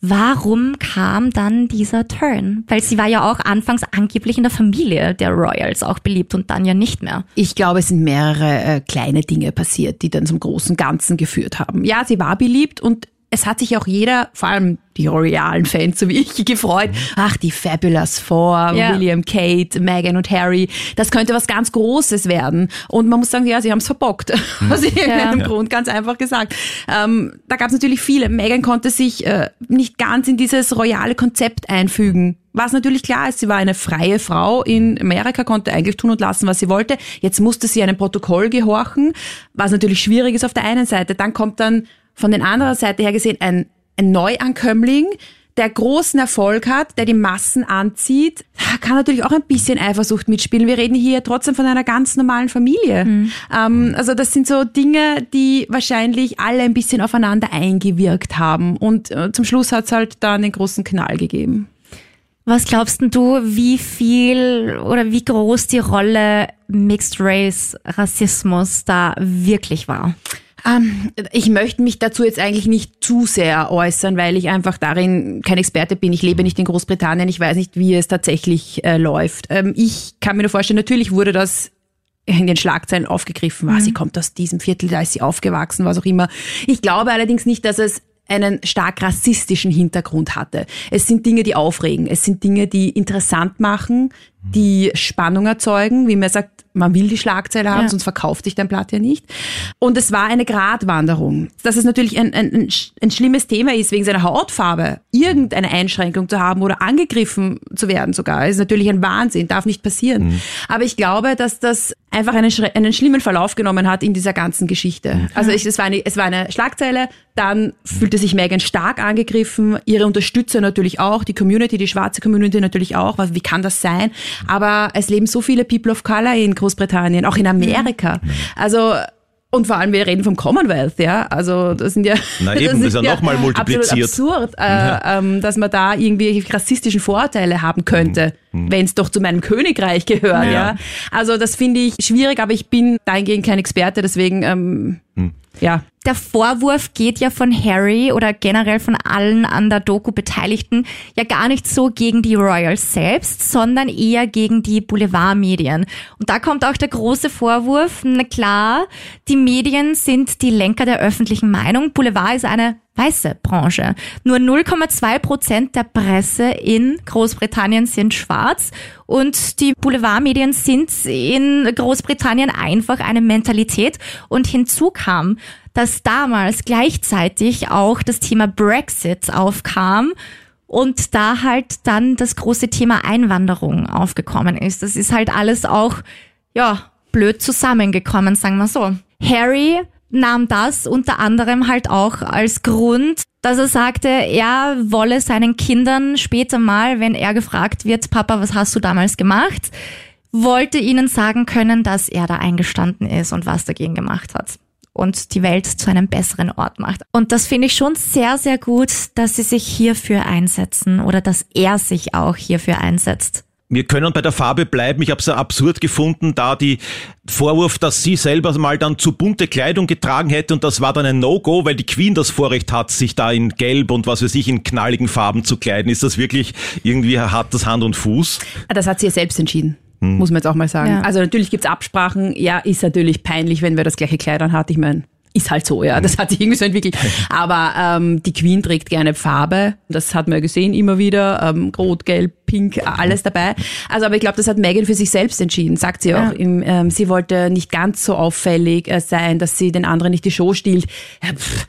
Warum kam dann dieser Turn? Weil sie war ja auch anfangs angeblich in der Familie der Royals auch beliebt und dann ja nicht mehr. Ich glaube, es sind mehrere äh, kleine Dinge passiert, die dann zum großen Ganzen geführt haben. Ja, sie war beliebt und es hat sich auch jeder, vor allem die royalen Fans, so wie ich, gefreut. Ach, die Fabulous Four, Ja. William, Kate, Meghan und Harry. Das könnte was ganz Großes werden. Und man muss sagen, ja, sie haben es verbockt. Aus irgendeinem Ja. Grund, ganz einfach gesagt. Ähm, da gab es natürlich viele. Meghan konnte sich äh, nicht ganz in dieses royale Konzept einfügen. Was natürlich klar ist, sie war eine freie Frau in Amerika, konnte eigentlich tun und lassen, was sie wollte. Jetzt musste sie einem Protokoll gehorchen, was natürlich schwierig ist auf der einen Seite. Dann kommt dann von den anderen Seite her gesehen ein, ein Neuankömmling, der großen Erfolg hat, der die Massen anzieht, kann natürlich auch ein bisschen Eifersucht mitspielen. Wir reden hier trotzdem von einer ganz normalen Familie. Ähm, also das sind so Dinge, die wahrscheinlich alle ein bisschen aufeinander eingewirkt haben. Und äh, zum Schluss hat's halt dann den großen Knall gegeben. Was glaubst denn du, wie viel oder wie groß die Rolle Mixed Race Rassismus da wirklich war? Ähm, ich möchte mich dazu jetzt eigentlich nicht zu sehr äußern, weil ich einfach darin kein Experte bin. Ich lebe nicht in Großbritannien, ich weiß nicht, wie es tatsächlich äh, läuft. Ähm, ich kann mir nur vorstellen, natürlich wurde das in den Schlagzeilen aufgegriffen war. Sie kommt aus diesem Viertel, da ist sie aufgewachsen, was auch immer. Ich glaube allerdings nicht, dass es einen stark rassistischen Hintergrund hatte. Es sind Dinge, die aufregen. Es sind Dinge, die interessant machen, die Spannung erzeugen, wie man sagt, man will die Schlagzeile haben, Ja. sonst verkauft sich dein Blatt ja nicht. Und es war eine Gratwanderung. Dass es natürlich ein, ein, ein, sch- ein schlimmes Thema ist, wegen seiner Hautfarbe irgendeine Einschränkung zu haben oder angegriffen zu werden sogar, ist natürlich ein Wahnsinn, darf nicht passieren. Aber ich glaube, dass das einfach einen, einen schlimmen Verlauf genommen hat in dieser ganzen Geschichte. Also ich, es, war eine, es war eine Schlagzeile, dann fühlte sich Megan stark angegriffen, ihre Unterstützer natürlich auch, die Community, die schwarze Community natürlich auch. Was, wie kann das sein? Aber es leben so viele People of Color in Großbritannien, auch in Amerika. Also und vor allem, wir reden vom Commonwealth, ja. Also das sind ja, Na eben, das ist ja noch mal multipliziert. Absolut absurd, äh, ähm, dass man da irgendwie rassistischen Vorteile haben könnte, wenn es doch zu meinem Königreich gehört, ja. Ja. Also das finde ich schwierig, aber ich bin dahingehend kein Experte, deswegen ähm, Hm. ja. Der Vorwurf geht ja von Harry oder generell von allen an der Doku Beteiligten ja gar nicht so gegen die Royals selbst, sondern eher gegen die Boulevardmedien. Und da kommt auch der große Vorwurf, na klar, die Medien sind die Lenker der öffentlichen Meinung. Boulevard ist eine weiße Branche. Nur 0,2 Prozent der Presse in Großbritannien sind schwarz und die Boulevardmedien sind in Großbritannien einfach eine Mentalität und hinzu kam, dass damals gleichzeitig auch das Thema Brexit aufkam und da halt dann das große Thema Einwanderung aufgekommen ist. Das ist halt alles auch, ja, blöd zusammengekommen, sagen wir so. Harry nahm das unter anderem halt auch als Grund, dass er sagte, er wolle seinen Kindern später mal, wenn er gefragt wird, Papa, was hast du damals gemacht, wollte ihnen sagen können, dass er da eingestanden ist und was dagegen gemacht hat und die Welt zu einem besseren Ort macht. Und das finde ich schon sehr, sehr gut, dass sie sich hierfür einsetzen oder dass er sich auch hierfür einsetzt. Wir können bei der Farbe bleiben. Ich habe es absurd gefunden, da die Vorwurf, dass sie selber mal dann zu bunte Kleidung getragen hätte und das war dann ein No-Go, weil die Queen das Vorrecht hat, sich da in Gelb und was weiß ich in knalligen Farben zu kleiden. Ist das wirklich irgendwie hat das Hand und Fuß? Das hat sie ja selbst entschieden. Muss man jetzt auch mal sagen. Ja. Also natürlich gibt's Absprachen. Ja, ist natürlich peinlich, wenn wer das gleiche Kleid anhat. Ich meine, ist halt so, ja. Das hat sich irgendwie so entwickelt. Aber ähm, die Queen trägt gerne Farbe. Das hat man ja gesehen immer wieder. Ähm, Rot, Gelb, Pink, alles dabei. Also, aber ich glaube, das hat Megan für sich selbst entschieden, sagt sie auch. Ja. Im, ähm, sie wollte nicht ganz so auffällig äh, sein, dass sie den anderen nicht die Show stiehlt. Ja, pff.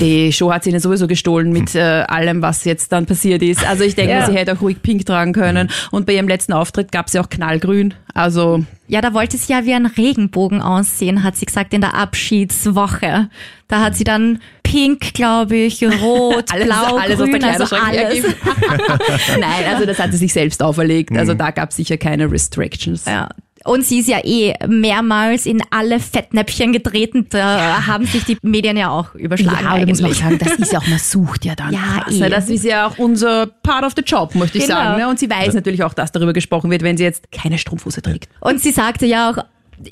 Die Show hat sie ihnen sowieso gestohlen mit äh, allem, was jetzt dann passiert ist. Also ich denke, Ja. sie hätte auch ruhig pink tragen können. Und bei ihrem letzten Auftritt gab sie auch knallgrün. Also Ja, da wollte sie ja wie ein Regenbogen aussehen, hat sie gesagt in der Abschiedswoche. Da hat sie dann pink, glaube ich, rot, alles, blau, alles grün, also alles. Nein, also das hat sie sich selbst auferlegt. Also da gab es sicher keine Restrictions. Ja. Und sie ist ja eh mehrmals in alle Fettnäpfchen getreten. Da haben sich die Medien ja auch überschlagen Ja, da muss man auch eigentlich. sagen, das ist ja auch, man sucht ja dann Ja, was. eh. ne? Das ist ja auch unser Part of the Job, möchte ich Genau. sagen. ne? Und sie weiß natürlich auch, dass darüber gesprochen wird, wenn sie jetzt keine Strumpfhose trägt. Und sie sagte ja auch,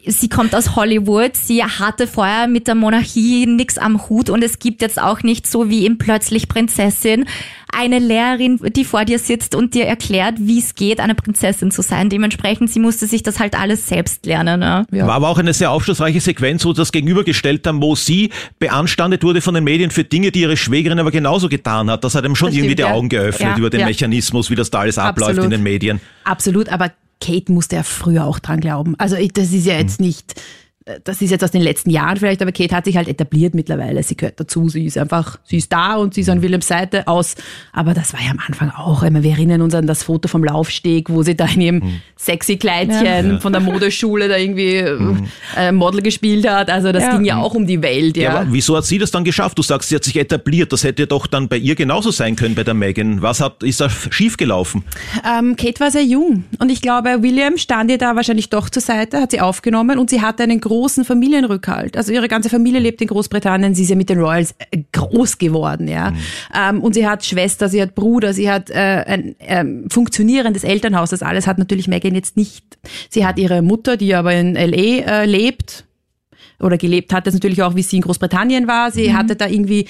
sie kommt aus Hollywood, sie hatte vorher mit der Monarchie nichts am Hut und es gibt jetzt auch nicht so wie in Plötzlich Prinzessin eine Lehrerin, die vor dir sitzt und dir erklärt, wie es geht, eine Prinzessin zu sein. Dementsprechend, sie musste sich das halt alles selbst lernen. Ne? Ja. War aber auch eine sehr aufschlussreiche Sequenz, wo das gegenübergestellt haben, wo sie beanstandet wurde von den Medien für Dinge, die ihre Schwägerin aber genauso getan hat. Das hat ihm schon Das irgendwie stimmt, die ja. Augen geöffnet Ja, über den ja. Mechanismus, wie das da alles abläuft Absolut. in den Medien. Absolut, aber Kate musste ja früher auch dran glauben. Also das ist ja jetzt nicht, das ist jetzt aus den letzten Jahren vielleicht, aber Kate hat sich halt etabliert mittlerweile. Sie gehört dazu, sie ist einfach, sie ist da und sie ist an Willems Seite aus. Aber das war ja am Anfang auch. Ich meine, wir erinnern uns an das Foto vom Laufsteg, wo sie da in ihrem sexy Kleidchen von der Modeschule da irgendwie äh, Model gespielt hat. Also das Ja. ging ja auch um die Welt, ja. Ja. aber wieso hat sie das dann geschafft? Du sagst, sie hat sich etabliert. Das hätte doch dann bei ihr genauso sein können, bei der Megan. Was hat, ist da schiefgelaufen? Ähm, Kate war sehr jung und ich glaube, William stand ihr da wahrscheinlich doch zur Seite, hat sie aufgenommen und sie hatte einen großen Familienrückhalt. Also ihre ganze Familie lebt in Großbritannien, sie ist ja mit den Royals äh, groß geworden, ja. Ähm, und sie hat Schwester, sie hat Bruder, sie hat äh, ein ähm, funktionierendes Elternhaus. Das alles hat natürlich Megan jetzt nicht. Sie hat ihre Mutter, die aber in LA äh, lebt oder gelebt hat, das natürlich auch, wie sie in Großbritannien war. Sie hatte da irgendwie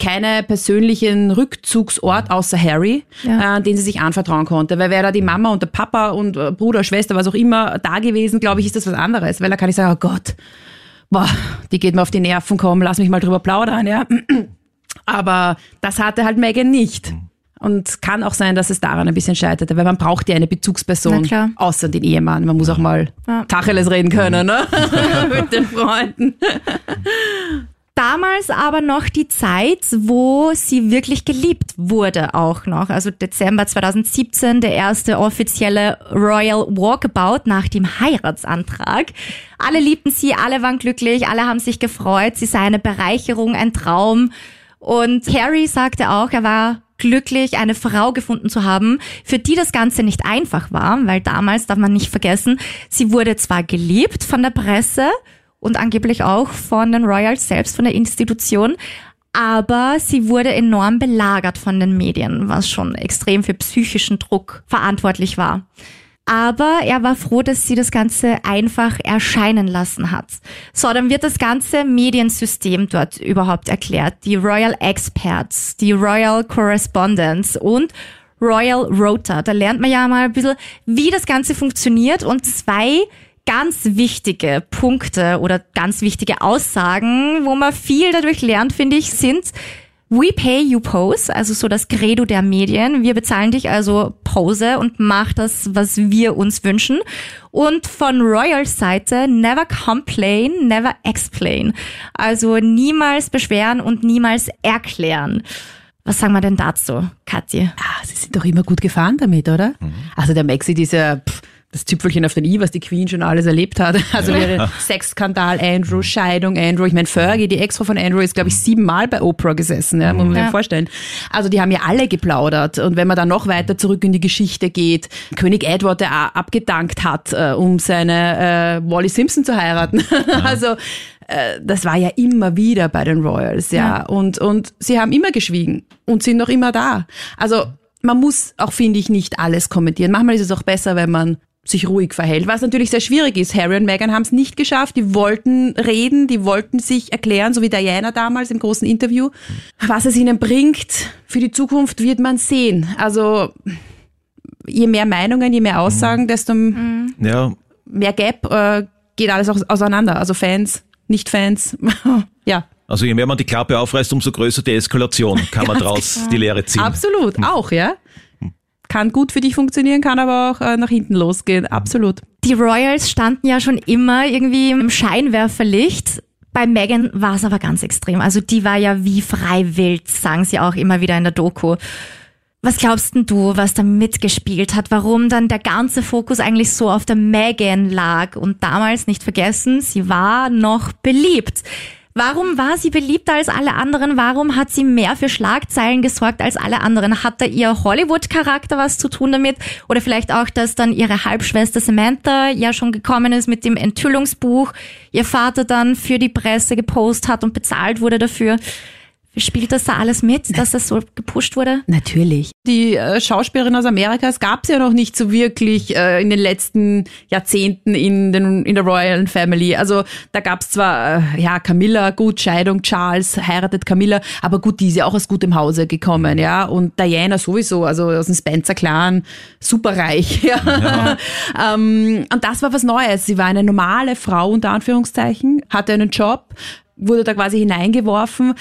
keine persönlichen Rückzugsort außer Harry, Ja. äh, den sie sich anvertrauen konnte. Weil wäre da die Mama und der Papa und äh, Bruder, Schwester, was auch immer da gewesen, glaube ich, ist das was anderes. Weil da kann ich sagen, oh Gott, boah, die geht mir auf die Nerven, komm, lass mich mal drüber plaudern, ja. Aber das hatte halt Megan nicht. Und kann auch sein, dass es daran ein bisschen scheiterte, weil man braucht ja eine Bezugsperson, außer den Ehemann. Man muss auch mal Ja. Tacheles reden können, ne? Mit den Freunden. Damals aber noch die Zeit, wo sie wirklich geliebt wurde auch noch. Also Dezember 2017, der erste offizielle Royal Walkabout nach dem Heiratsantrag. Alle liebten sie, alle waren glücklich, alle haben sich gefreut. Sie sei eine Bereicherung, ein Traum. Und Harry sagte auch, er war glücklich, eine Frau gefunden zu haben, für die das Ganze nicht einfach war, weil damals darf man nicht vergessen, sie wurde zwar geliebt von der Presse, und angeblich auch von den Royals selbst, von der Institution. Aber sie wurde enorm belagert von den Medien, was schon extrem für psychischen Druck verantwortlich war. Aber er war froh, dass sie das Ganze einfach erscheinen lassen hat. So, dann wird das ganze Mediensystem dort überhaupt erklärt. Die Royal Experts, die Royal Correspondents und Royal Rota. Da lernt man ja mal ein bisschen, wie das Ganze funktioniert und zwei ganz wichtige Punkte oder ganz wichtige Aussagen, wo man viel dadurch lernt, finde ich, sind We pay you pose, also so das Credo der Medien. Wir bezahlen dich also Pose und mach das, was wir uns wünschen. Und von Royals Seite never complain, never explain. Also niemals beschweren und niemals erklären. Was sagen wir denn dazu, Katja? Ah, sie sind doch immer gut gefahren damit, oder? Also der Maxi, dieser, pff, das Züpfelchen auf den i, was die Queen schon alles erlebt hat. Also ihre Sexskandal Andrew, Scheidung Andrew. Ich meine, Fergie, die Ex-Frau von Andrew, ist, glaube ich, siebenmal bei Oprah gesessen, ja, muss man sich Ja. vorstellen. Also die haben ja alle geplaudert. Und wenn man dann noch weiter zurück in die Geschichte geht, König Edward, der abgedankt hat, äh, um seine äh, Wally Simpson zu heiraten. also äh, das war ja immer wieder bei den Royals, ja. Und, und sie haben immer geschwiegen und sind noch immer da. Also man muss auch, finde ich, nicht alles kommentieren. Manchmal ist es auch besser, wenn man sich ruhig verhält, was natürlich sehr schwierig ist. Harry und Meghan haben es nicht geschafft. Die wollten reden, die wollten sich erklären, so wie Diana damals im großen Interview. Was es ihnen bringt für die Zukunft, wird man sehen. Also je mehr Meinungen, je mehr Aussagen, desto Ja, mehr Gap äh, geht alles auch auseinander. Also Fans, Nicht-Fans, ja. also je mehr man die Klappe aufreißt, umso größer die Eskalation, kann man draus die Lehre ziehen. Absolut, auch, ja. Kann gut für dich funktionieren, kann aber auch äh, nach hinten losgehen. Absolut. Die Royals standen ja schon immer irgendwie im Scheinwerferlicht. Bei Meghan war es aber ganz extrem. Also die war ja wie frei wild, sagen sie auch immer wieder in der Doku. Was glaubst denn du, was da mitgespielt hat? Warum dann der ganze Fokus eigentlich so auf der Meghan lag? Und damals nicht vergessen, sie war noch beliebt. Warum war sie beliebter als alle anderen? Warum hat sie mehr für Schlagzeilen gesorgt als alle anderen? Hat da ihr Hollywood-Charakter was zu tun damit? Oder vielleicht auch, dass dann ihre Halbschwester Samantha ja schon gekommen ist mit dem Enthüllungsbuch, ihr Vater dann für die Presse gepostet hat und bezahlt wurde dafür. Spielt das da alles mit, dass das so gepusht wurde? Natürlich. Die äh, Schauspielerin aus Amerika, es gab sie ja noch nicht so wirklich äh, in den letzten Jahrzehnten in, den, in der Royal Family. Also da gab es zwar, äh, ja, Camilla, gut, Scheidung, Charles heiratet Camilla, aber gut, die ist ja auch aus gutem Hause gekommen, ja. Und Diana sowieso, also aus dem Spencer-Clan, superreich, ja. ähm, und das war was Neues. Sie war eine normale Frau, unter Anführungszeichen, hatte einen Job, wurde da quasi hineingeworfen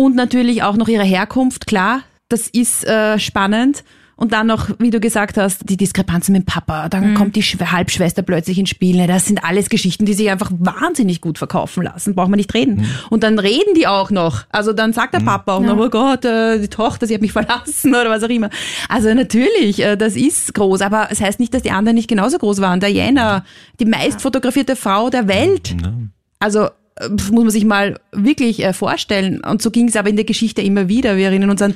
und natürlich auch noch ihre Herkunft, klar, das ist äh, spannend. Und dann noch, wie du gesagt hast, die Diskrepanzen mit dem Papa. Dann kommt die Schw Halbschwester plötzlich ins Spiel. Ne, Das sind alles Geschichten, die sich einfach wahnsinnig gut verkaufen lassen. Braucht man nicht reden. Und dann reden die auch noch. Also dann sagt der Papa auch noch, oh Gott, äh, die Tochter, sie hat mich verlassen oder was auch immer. Also natürlich, äh, das ist groß. Aber es heißt nicht, dass die anderen nicht genauso groß waren. Diana, die meist fotografierte Frau der Welt. Also muss man sich mal wirklich äh, vorstellen. Und so ging es aber in der Geschichte immer wieder. Wir erinnern uns an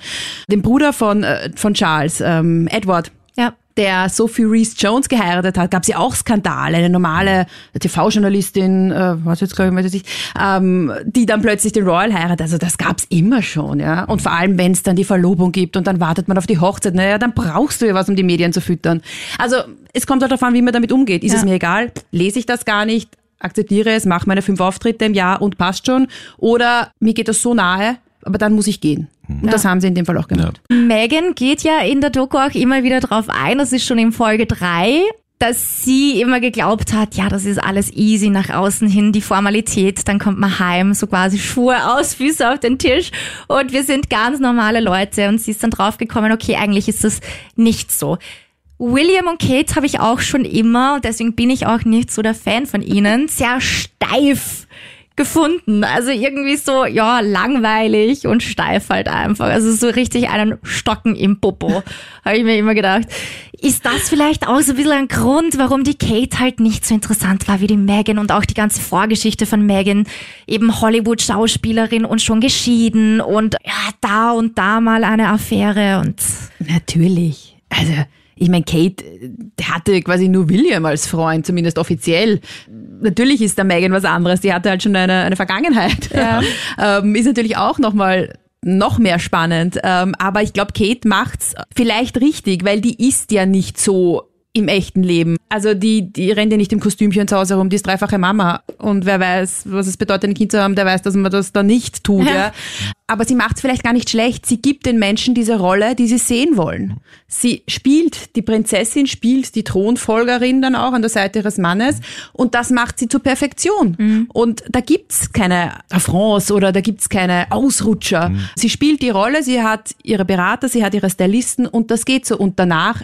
den Bruder von, äh, von Charles, ähm, Edward. Ja. Der Sophie Reese Jones geheiratet hat, gab es ja auch Skandale. Eine normale TV-Journalistin, äh, was jetzt glaube ich, weiß ich, ähm, die dann plötzlich den Royal heiratet. Also das gab es immer schon, ja. Und vor allem, wenn es dann die Verlobung gibt und dann wartet man auf die Hochzeit, naja, dann brauchst du ja was, um die Medien zu füttern. Also es kommt halt darauf an, wie man damit umgeht. Ist Ja. es mir egal? Lese ich das gar nicht? Akzeptiere es, mache meine fünf Auftritte im Jahr und passt schon. Oder mir geht das so nahe, aber dann muss ich gehen. Und das haben sie in dem Fall auch gemacht. Megan geht ja in der Doku auch immer wieder drauf ein, das ist schon in Folge drei, dass sie immer geglaubt hat, ja, das ist alles easy nach außen hin, die Formalität, dann kommt man heim, so quasi Schuhe aus, Füße auf den Tisch und wir sind ganz normale Leute und sie ist dann draufgekommen, okay, eigentlich ist das nicht so. William und Kate habe ich auch schon immer, und deswegen bin ich auch nicht so der Fan von ihnen, sehr steif gefunden. Also irgendwie so, ja, langweilig und steif halt einfach. Also so richtig einen Stocken im Popo, habe ich mir immer gedacht. Ist das vielleicht auch so ein bisschen ein Grund, warum die Kate halt nicht so interessant war wie die Megan und auch die ganze Vorgeschichte von Megan, eben Hollywood-Schauspielerin und schon geschieden und ja, da und da mal eine Affäre und Natürlich. Also, ich meine, Kate äh, hatte quasi nur William als Freund, zumindest offiziell. Natürlich ist der Megan was anderes, die hatte halt schon eine, eine Vergangenheit. Ja. ähm, ist natürlich auch nochmal noch mehr spannend. Ähm, aber ich glaube, Kate macht's vielleicht richtig, weil die ist ja nicht so im echten Leben. Also die, die rennt ja nicht im Kostümchen zu Hause rum, die ist dreifache Mama. Und wer weiß, was es bedeutet, ein Kind zu haben, der weiß, dass man das da nicht tut. Ja. Aber sie macht es vielleicht gar nicht schlecht. Sie gibt den Menschen diese Rolle, die sie sehen wollen. Sie spielt, die Prinzessin spielt die Thronfolgerin dann auch an der Seite ihres Mannes und das macht sie zur Perfektion. Und da gibt's keine Affronts oder da gibt's keine Ausrutscher. Sie spielt die Rolle, sie hat ihre Berater, sie hat ihre Stylisten und das geht so. Und danach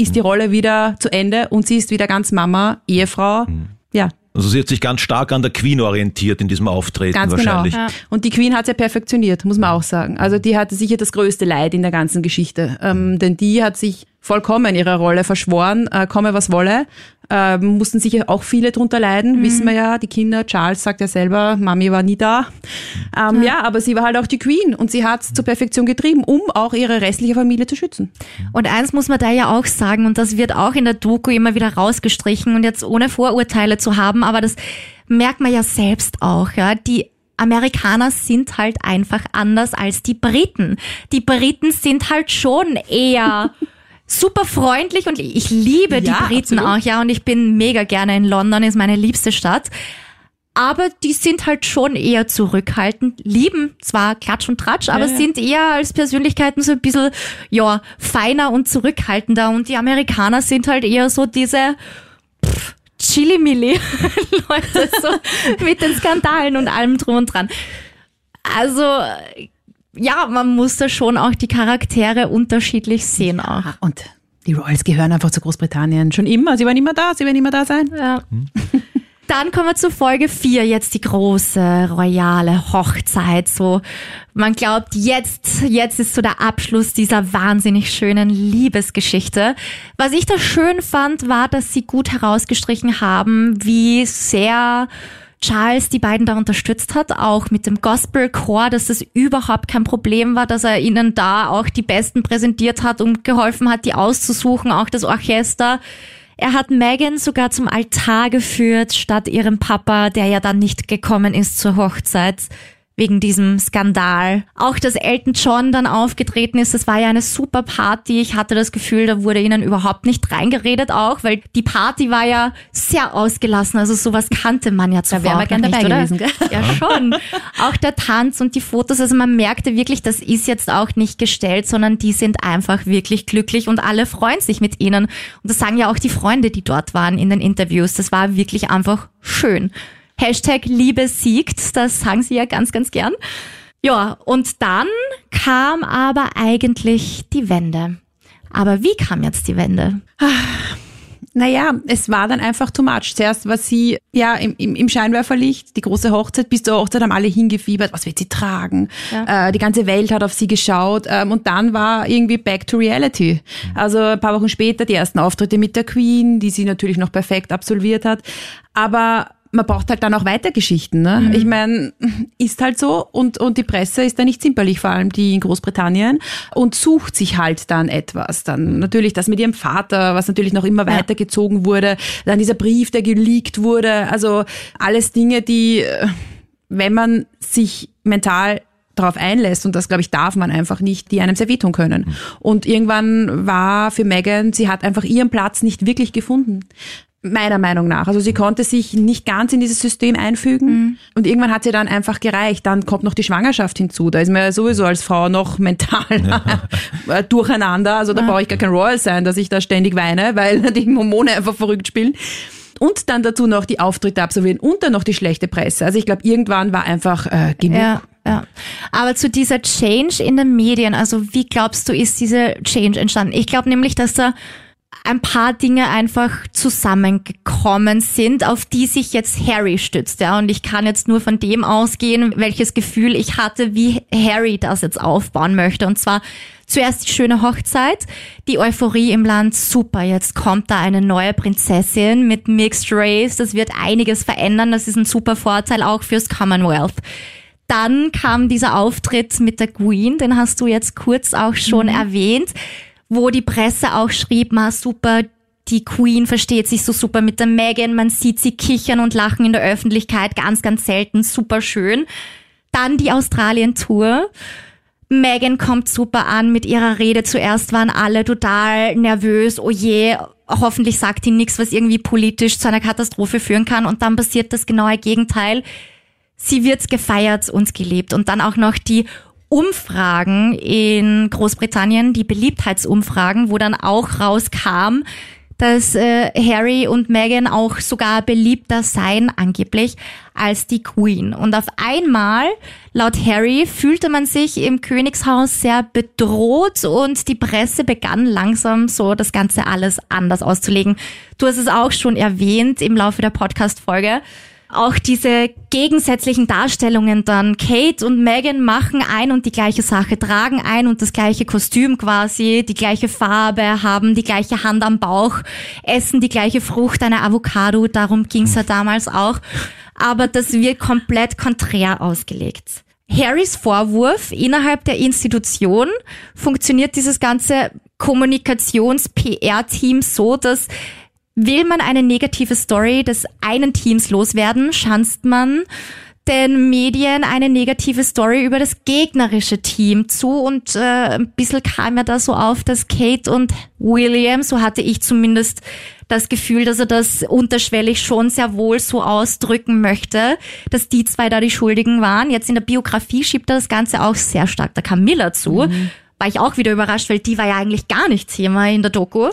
ist die Rolle wieder zu Ende und sie ist wieder ganz Mama, Ehefrau. Ja, Also sie hat sich ganz stark an der Queen orientiert in diesem Auftreten Ganz wahrscheinlich. genau. Und die Queen hat ja perfektioniert, muss man auch sagen. Also die hatte sicher das größte Leid in der ganzen Geschichte. Ähm, denn die hat sich vollkommen ihrer Rolle verschworen, äh, komme was wolle. Äh, mussten sicher auch viele drunter leiden, Mhm. wissen wir ja. Die Kinder, Charles sagt ja selber, Mami war nie da. Ähm, ja. aber sie war halt auch die Queen und sie hat es zur Perfektion getrieben, um auch ihre restliche Familie zu schützen. Und eins muss man da ja auch sagen, und das wird auch in der Doku immer wieder rausgestrichen und jetzt ohne Vorurteile zu haben, aber das merkt man ja selbst auch, ja. Die Amerikaner sind halt einfach anders als die Briten. Die Briten sind halt schon eher super freundlich und ich liebe Ja, die Briten absolut. auch, ja, und ich bin mega gerne in London, ist meine liebste Stadt. Aber die sind halt schon eher zurückhaltend, lieben zwar Klatsch und Tratsch, aber ja. sind eher als Persönlichkeiten so ein bisschen, ja, feiner und zurückhaltender. Und die Amerikaner sind halt eher so diese pff, Chili-Milli-Leute, so mit den Skandalen und allem drum und dran. Also, ja, man muss da schon auch die Charaktere unterschiedlich sehen auch. Ah, Und die Royals gehören einfach zu Großbritannien. Schon immer. Sie werden immer da, sie werden immer da sein. Ja. Dann kommen wir zu Folge 4, jetzt die große royale Hochzeit. So, man glaubt, jetzt, jetzt ist so der Abschluss dieser wahnsinnig schönen Liebesgeschichte. Was ich da schön fand, war, dass sie gut herausgestrichen haben, wie sehr Charles die beiden da unterstützt hat, auch mit dem Gospelchor, dass das überhaupt kein Problem war, dass er ihnen da auch die Besten präsentiert hat und geholfen hat, die auszusuchen, auch das Orchester. Er hat Megan sogar zum Altar geführt, statt ihrem Papa, der ja dann nicht gekommen ist zur Hochzeit. Wegen diesem Skandal. Auch dass Elton John dann aufgetreten ist, das war ja eine super Party. Ich hatte das Gefühl, da wurde ihnen überhaupt nicht reingeredet auch, weil die Party war ja sehr ausgelassen. Also sowas kannte man ja zuvor wären wir auch gern noch dabei nicht, oder? gewesen, gell? Ja, schon. Auch der Tanz und die Fotos, also man merkte wirklich, das ist jetzt auch nicht gestellt, sondern die sind einfach wirklich glücklich und alle freuen sich mit ihnen. Und das sagen ja auch die Freunde, die dort waren in den Interviews. Das war wirklich einfach schön. Hashtag Liebe siegt, das sagen sie ja ganz, ganz gern. Ja, und dann kam aber eigentlich die Wende. Aber wie kam jetzt die Wende? Naja, es war dann einfach too much. Zuerst war sie ja im, im, im Scheinwerferlicht, die große Hochzeit. Bis zur Hochzeit haben alle hingefiebert, was wird sie tragen? Äh, die ganze Welt hat auf sie geschaut. Ähm, und dann war irgendwie back to reality. Also ein paar Wochen später die ersten Auftritte mit der Queen, die sie natürlich noch perfekt absolviert hat. Aber man braucht halt dann auch weiter Geschichten. Ne? Ich meine, ist halt so und, und die Presse ist da nicht zimperlich, vor allem die in Großbritannien und sucht sich halt dann etwas. Dann natürlich das mit ihrem Vater, was natürlich noch immer weitergezogen wurde, dann dieser Brief, der geleakt wurde, also alles Dinge, die, äh, wenn man sich mental darauf einlässt, und das glaube ich darf man einfach nicht, die einem sehr wehtun können. Und irgendwann war für Megan, sie hat einfach ihren Platz nicht wirklich gefunden. Meiner Meinung nach. Also sie konnte sich nicht ganz in dieses System einfügen und irgendwann hat sie dann einfach gereicht. Dann kommt noch die Schwangerschaft hinzu. Da ist man ja sowieso als Frau noch mental äh, durcheinander. Also da brauche ich gar kein Royal sein, dass ich da ständig weine, weil die Hormone einfach verrückt spielen. Und dann dazu noch die Auftritte absolvieren und dann noch die schlechte Presse. Also ich glaube, irgendwann war einfach äh, genug. Ja, ja. Aber zu dieser Change in den Medien, also wie glaubst du, ist diese Change entstanden? Ich glaube nämlich, dass da ein paar Dinge einfach zusammengekommen sind, auf die sich jetzt Harry stützt, ja. Und ich kann jetzt nur von dem ausgehen, welches Gefühl ich hatte, wie Harry das jetzt aufbauen möchte. Und zwar zuerst die schöne Hochzeit, die Euphorie im Land, super, jetzt kommt da eine neue Prinzessin mit Mixed Race, das wird einiges verändern, das ist ein super Vorteil auch fürs Commonwealth. Dann kam dieser Auftritt mit der Queen, den hast du jetzt kurz auch schon erwähnt, wo die Presse auch schrieb, ma super, die Queen versteht sich so super mit der Meghan, man sieht sie kichern und lachen in der Öffentlichkeit, ganz, ganz selten, super schön. Dann die Australien-Tour. Megan kommt super an mit ihrer Rede. Zuerst waren alle total nervös. Oh je, hoffentlich sagt die nichts, was irgendwie politisch zu einer Katastrophe führen kann. Und dann passiert das genaue Gegenteil. Sie wird gefeiert und geliebt. Und dann auch noch die Umfragen in Großbritannien, die Beliebtheitsumfragen, wo dann auch rauskam, dass äh, Harry und Meghan auch sogar beliebter seien angeblich als die Queen. Und auf einmal, laut Harry, fühlte man sich im Königshaus sehr bedroht und die Presse begann langsam so das Ganze alles anders auszulegen. Du hast es auch schon erwähnt im Laufe der Podcast-Folge. Auch diese gegensätzlichen Darstellungen dann. Kate und Megan machen ein und die gleiche Sache, tragen ein und das gleiche Kostüm quasi, die gleiche Farbe, haben die gleiche Hand am Bauch, essen die gleiche Frucht, eine Avocado, darum ging's ja damals auch. Aber das wird komplett konträr ausgelegt. Harrys Vorwurf innerhalb der Institution funktioniert dieses ganze Kommunikations-PR-Team so, dass will man eine negative Story des einen Teams loswerden, schanzt man den Medien eine negative Story über das gegnerische Team zu und äh, ein bisschen kam ja da so auf, dass Kate und William, so hatte ich zumindest das Gefühl, dass er das unterschwellig schon sehr wohl so ausdrücken möchte, dass die zwei da die Schuldigen waren. Jetzt in der Biografie schiebt er das Ganze auch sehr stark der Camilla zu. Mhm. War ich auch wieder überrascht, weil die war ja eigentlich gar nicht Thema in der Doku.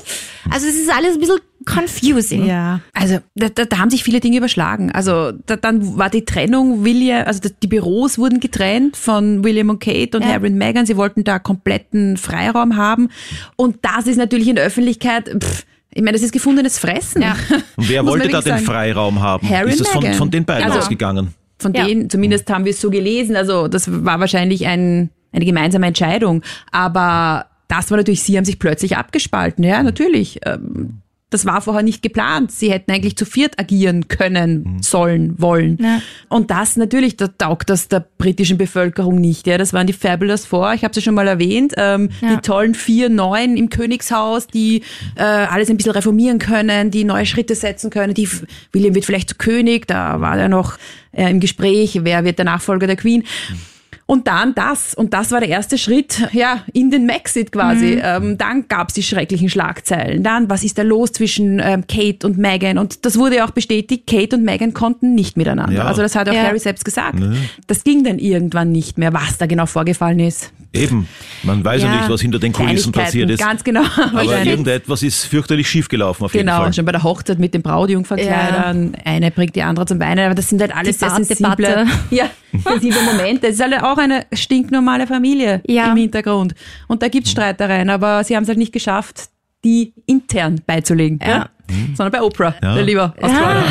Also es ist alles ein bisschen confusing. Ja, also da, da, da haben sich viele Dinge überschlagen. Also da, dann war die Trennung, William, also die Büros wurden getrennt von William und Kate und ja. Harry und Meghan. Sie wollten da kompletten Freiraum haben. Und das ist natürlich in der Öffentlichkeit... Pff, ich meine, das ist gefundenes Fressen. Ja. Und wer wollte da den Freiraum haben? Harry ist das von, von den beiden also, ausgegangen? Von ja. denen, zumindest haben wir es so gelesen. Also das war wahrscheinlich ein, eine gemeinsame Entscheidung. Aber das war natürlich, sie haben sich plötzlich abgespalten. Ja, natürlich. Ähm, das war vorher nicht geplant. Sie hätten eigentlich zu viert agieren können, mhm. sollen, wollen. Ja. Und das natürlich, da taugt das der britischen Bevölkerung nicht. Ja, das waren die Fabulous Four, ich habe sie schon mal erwähnt. Ähm, ja. Die tollen vier Neuen im Königshaus, die äh, alles ein bisschen reformieren können, die neue Schritte setzen können. Die William wird vielleicht zu König, da war er noch äh, im Gespräch, wer wird der Nachfolger der Queen. Mhm. Und dann das. Und das war der erste Schritt, ja, in den Maxit quasi. Mhm. Ähm, dann gab's die schrecklichen Schlagzeilen. Dann, was ist da los zwischen ähm, Kate und Meghan? Und das wurde ja auch bestätigt, Kate und Meghan konnten nicht miteinander. Ja. Also das hat auch ja. Harry selbst gesagt. Mhm. Das ging dann irgendwann nicht mehr, was da genau vorgefallen ist. Eben. Man weiß ja, ja nicht, was hinter den Kulissen passiert ist. Ganz genau. Aber irgendetwas ist fürchterlich schiefgelaufen auf genau, jeden Fall. Genau, schon bei der Hochzeit mit den Brautjungferkleidern. Ja. Eine bringt die andere zum Weinen. Aber das sind halt alles sehr sensible, ja, sensible Momente. Es ist halt auch eine stinknormale Familie ja. im Hintergrund. Und da gibt's Streitereien, aber sie haben es halt nicht geschafft, die intern beizulegen. Ja. Sondern bei Oprah, ja. der lieber aus ja.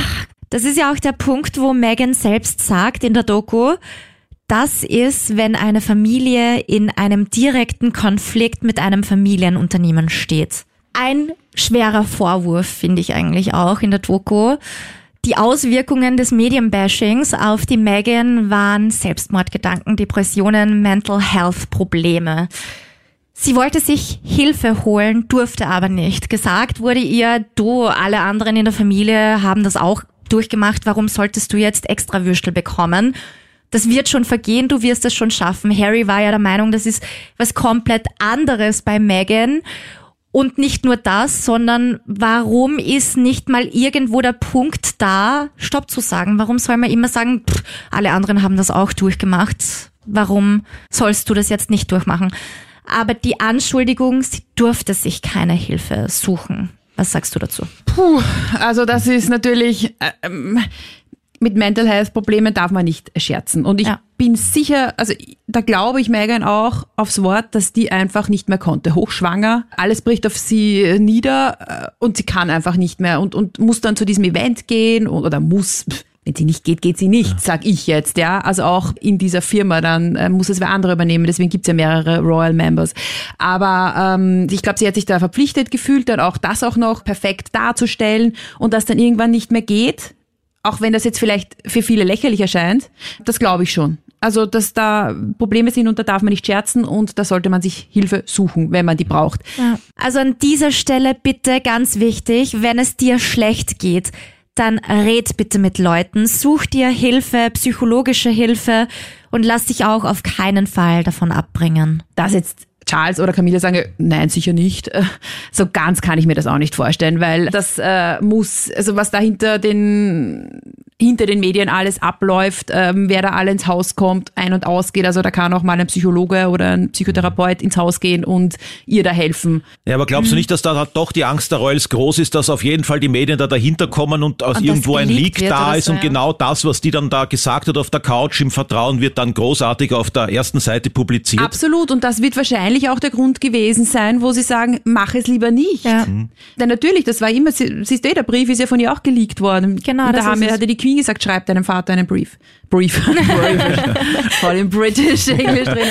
Das ist ja auch der Punkt, wo Megan selbst sagt in der Doku, das ist, wenn eine Familie in einem direkten Konflikt mit einem Familienunternehmen steht. Ein schwerer Vorwurf finde ich eigentlich auch in der Doku. Die Auswirkungen des Medienbashings auf die Megan waren Selbstmordgedanken, Depressionen, Mental Health Probleme. Sie wollte sich Hilfe holen, durfte aber nicht. Gesagt wurde ihr, du, alle anderen in der Familie haben das auch durchgemacht, warum solltest du jetzt extra Würstel bekommen? Das wird schon vergehen, du wirst es schon schaffen. Harry war ja der Meinung, das ist was komplett anderes bei Meghan. Und nicht nur das, sondern warum ist nicht mal irgendwo der Punkt da, Stopp zu sagen? Warum soll man immer sagen, pff, alle anderen haben das auch durchgemacht? Warum sollst du das jetzt nicht durchmachen? Aber die Anschuldigung, sie durfte sich keine Hilfe suchen. Was sagst du dazu? Puh, also das ist natürlich, äh, ähm, mit Mental Health Problemen darf man nicht scherzen. Und ich ja. bin sicher, also da glaube ich Megan auch aufs Wort, dass die einfach nicht mehr konnte. Hochschwanger, alles bricht auf sie nieder äh, und sie kann einfach nicht mehr und, und muss dann zu diesem Event gehen oder muss. Wenn sie nicht geht, geht sie nicht, ja. sag ich jetzt, ja. Also auch in dieser Firma, dann äh, muss es wer andere übernehmen. Deswegen gibt's ja mehrere Royal Members. Aber ähm, ich glaube, sie hat sich da verpflichtet gefühlt, dann auch das auch noch perfekt darzustellen und das dann irgendwann nicht mehr geht auch wenn das jetzt vielleicht für viele lächerlich erscheint, das glaube ich schon. Also, dass da Probleme sind und da darf man nicht scherzen und da sollte man sich Hilfe suchen, wenn man die braucht. Ja. Also an dieser Stelle bitte ganz wichtig, wenn es dir schlecht geht, dann red bitte mit Leuten, such dir Hilfe, psychologische Hilfe und lass dich auch auf keinen Fall davon abbringen. Das jetzt Charles oder Camilla sagen, nein, sicher nicht. So ganz kann ich mir das auch nicht vorstellen, weil das äh, muss, also was da hinter den hinter den Medien alles abläuft, ähm, wer da alle ins Haus kommt, ein- und ausgeht. Also da kann auch mal ein Psychologe oder ein Psychotherapeut ins Haus gehen und ihr da helfen. Ja, aber glaubst du mhm. nicht, dass da doch die Angst der Royals groß ist, dass auf jeden Fall die Medien da dahinter kommen und aus und irgendwo ein Leak da ist so, und ja. genau das, was die dann da gesagt hat auf der Couch im Vertrauen, wird dann großartig auf der ersten Seite publiziert? Absolut und das wird wahrscheinlich auch der Grund gewesen sein, wo sie sagen, mach es lieber nicht. Ja. Mhm. Denn natürlich, das war immer, siehst du, der Brief ist ja von ihr auch geleakt worden. Genau, und da haben wir, hatte die Queen gesagt, schreib deinem Vater einen Brief. Brief. Voll im British English drin.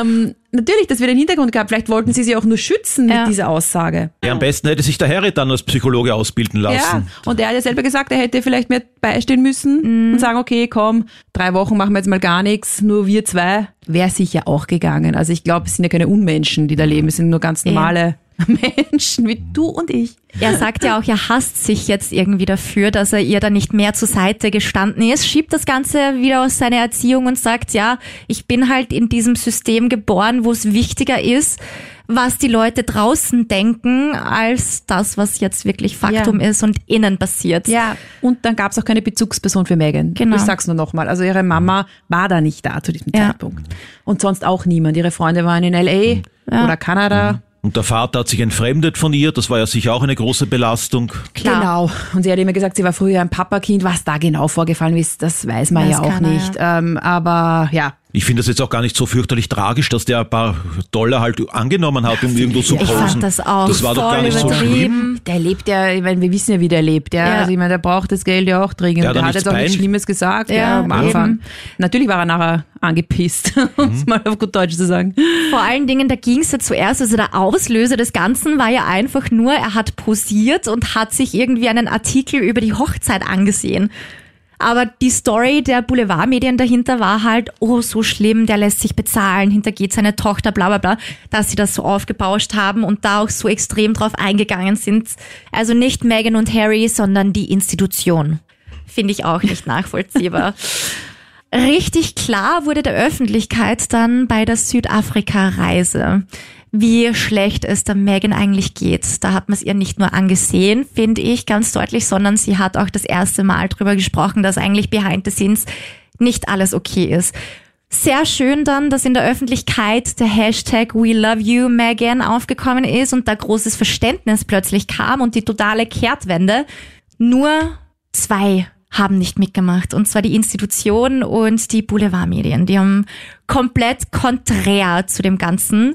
Ähm, natürlich, das wird einen Hintergrund gehabt. Vielleicht wollten sie sie auch nur schützen Ja. mit dieser Aussage. Ja, am besten hätte sich der Harry dann als Psychologe ausbilden Ja, lassen. und er hat ja selber gesagt, er hätte vielleicht mehr beistehen müssen und sagen, okay, komm, drei Wochen machen wir jetzt mal gar nichts, nur wir zwei. Wäre sicher auch gegangen. Also ich glaube, es sind ja keine Unmenschen, die da leben, es sind nur ganz normale Menschen wie du und ich. Er sagt ja auch, er hasst sich jetzt irgendwie dafür, dass er ihr da nicht mehr zur Seite gestanden ist, schiebt das Ganze wieder aus seiner Erziehung und sagt, ja, ich bin halt in diesem System geboren, wo es wichtiger ist, was die Leute draußen denken, als das, was jetzt wirklich Faktum ist und innen passiert. Ja, und dann gab es auch keine Bezugsperson für Megan. Genau. Ich sag's nur nochmal. Also ihre Mama war da nicht da zu diesem Ja. Zeitpunkt. Und sonst auch niemand. Ihre Freunde waren in L.A. Ja. oder Kanada. Und der Vater hat sich entfremdet von ihr, das war ja sicher auch eine große Belastung. Klar. Genau. Und sie hat immer gesagt, sie war früher ein Papakind. Was da genau vorgefallen ist, das weiß man Weiß ja auch keiner, nicht. Ähm, aber ja, Ich finde das jetzt auch gar nicht so fürchterlich tragisch, dass der ein paar Dollar halt angenommen hat, um irgendwo zu Ich posen. fand das auch das war doch gar nicht so schlimm. übertrieben. der lebt ja, ich meine, wir wissen ja, wie der lebt. Ja? Ja. Also ich meine, der braucht das Geld ja auch dringend. Der hat Der, hat nichts jetzt auch nichts. Schlimmes gesagt Ja, ja, am Anfang. eben. Natürlich war er nachher angepisst, um es mal auf gut Deutsch zu sagen. Vor allen Dingen, da ging es ja zuerst, also der Auslöser des Ganzen war ja einfach nur, er hat posiert und hat sich irgendwie einen Artikel über die Hochzeit angesehen. Aber die Story der Boulevardmedien dahinter war halt, oh, so schlimm, der lässt sich bezahlen, hintergeht seine Tochter, bla bla bla, dass sie das so aufgebauscht haben und da auch so extrem drauf eingegangen sind. Also nicht Meghan und Harry, sondern die Institution. Finde ich auch nicht nachvollziehbar. Richtig klar wurde der Öffentlichkeit dann bei der Südafrika-Reise, wie schlecht es der Megan eigentlich geht. Da hat man es ihr nicht nur angesehen, finde ich ganz deutlich, sondern sie hat auch das erste Mal drüber gesprochen, dass eigentlich behind the scenes nicht alles okay ist. Sehr schön dann, dass in der Öffentlichkeit der Hashtag We Love You Megan aufgekommen ist und da großes Verständnis plötzlich kam und die totale Kehrtwende. Nur zwei haben nicht mitgemacht. Und zwar die Institution und die Boulevardmedien. Die haben komplett konträr zu dem Ganzen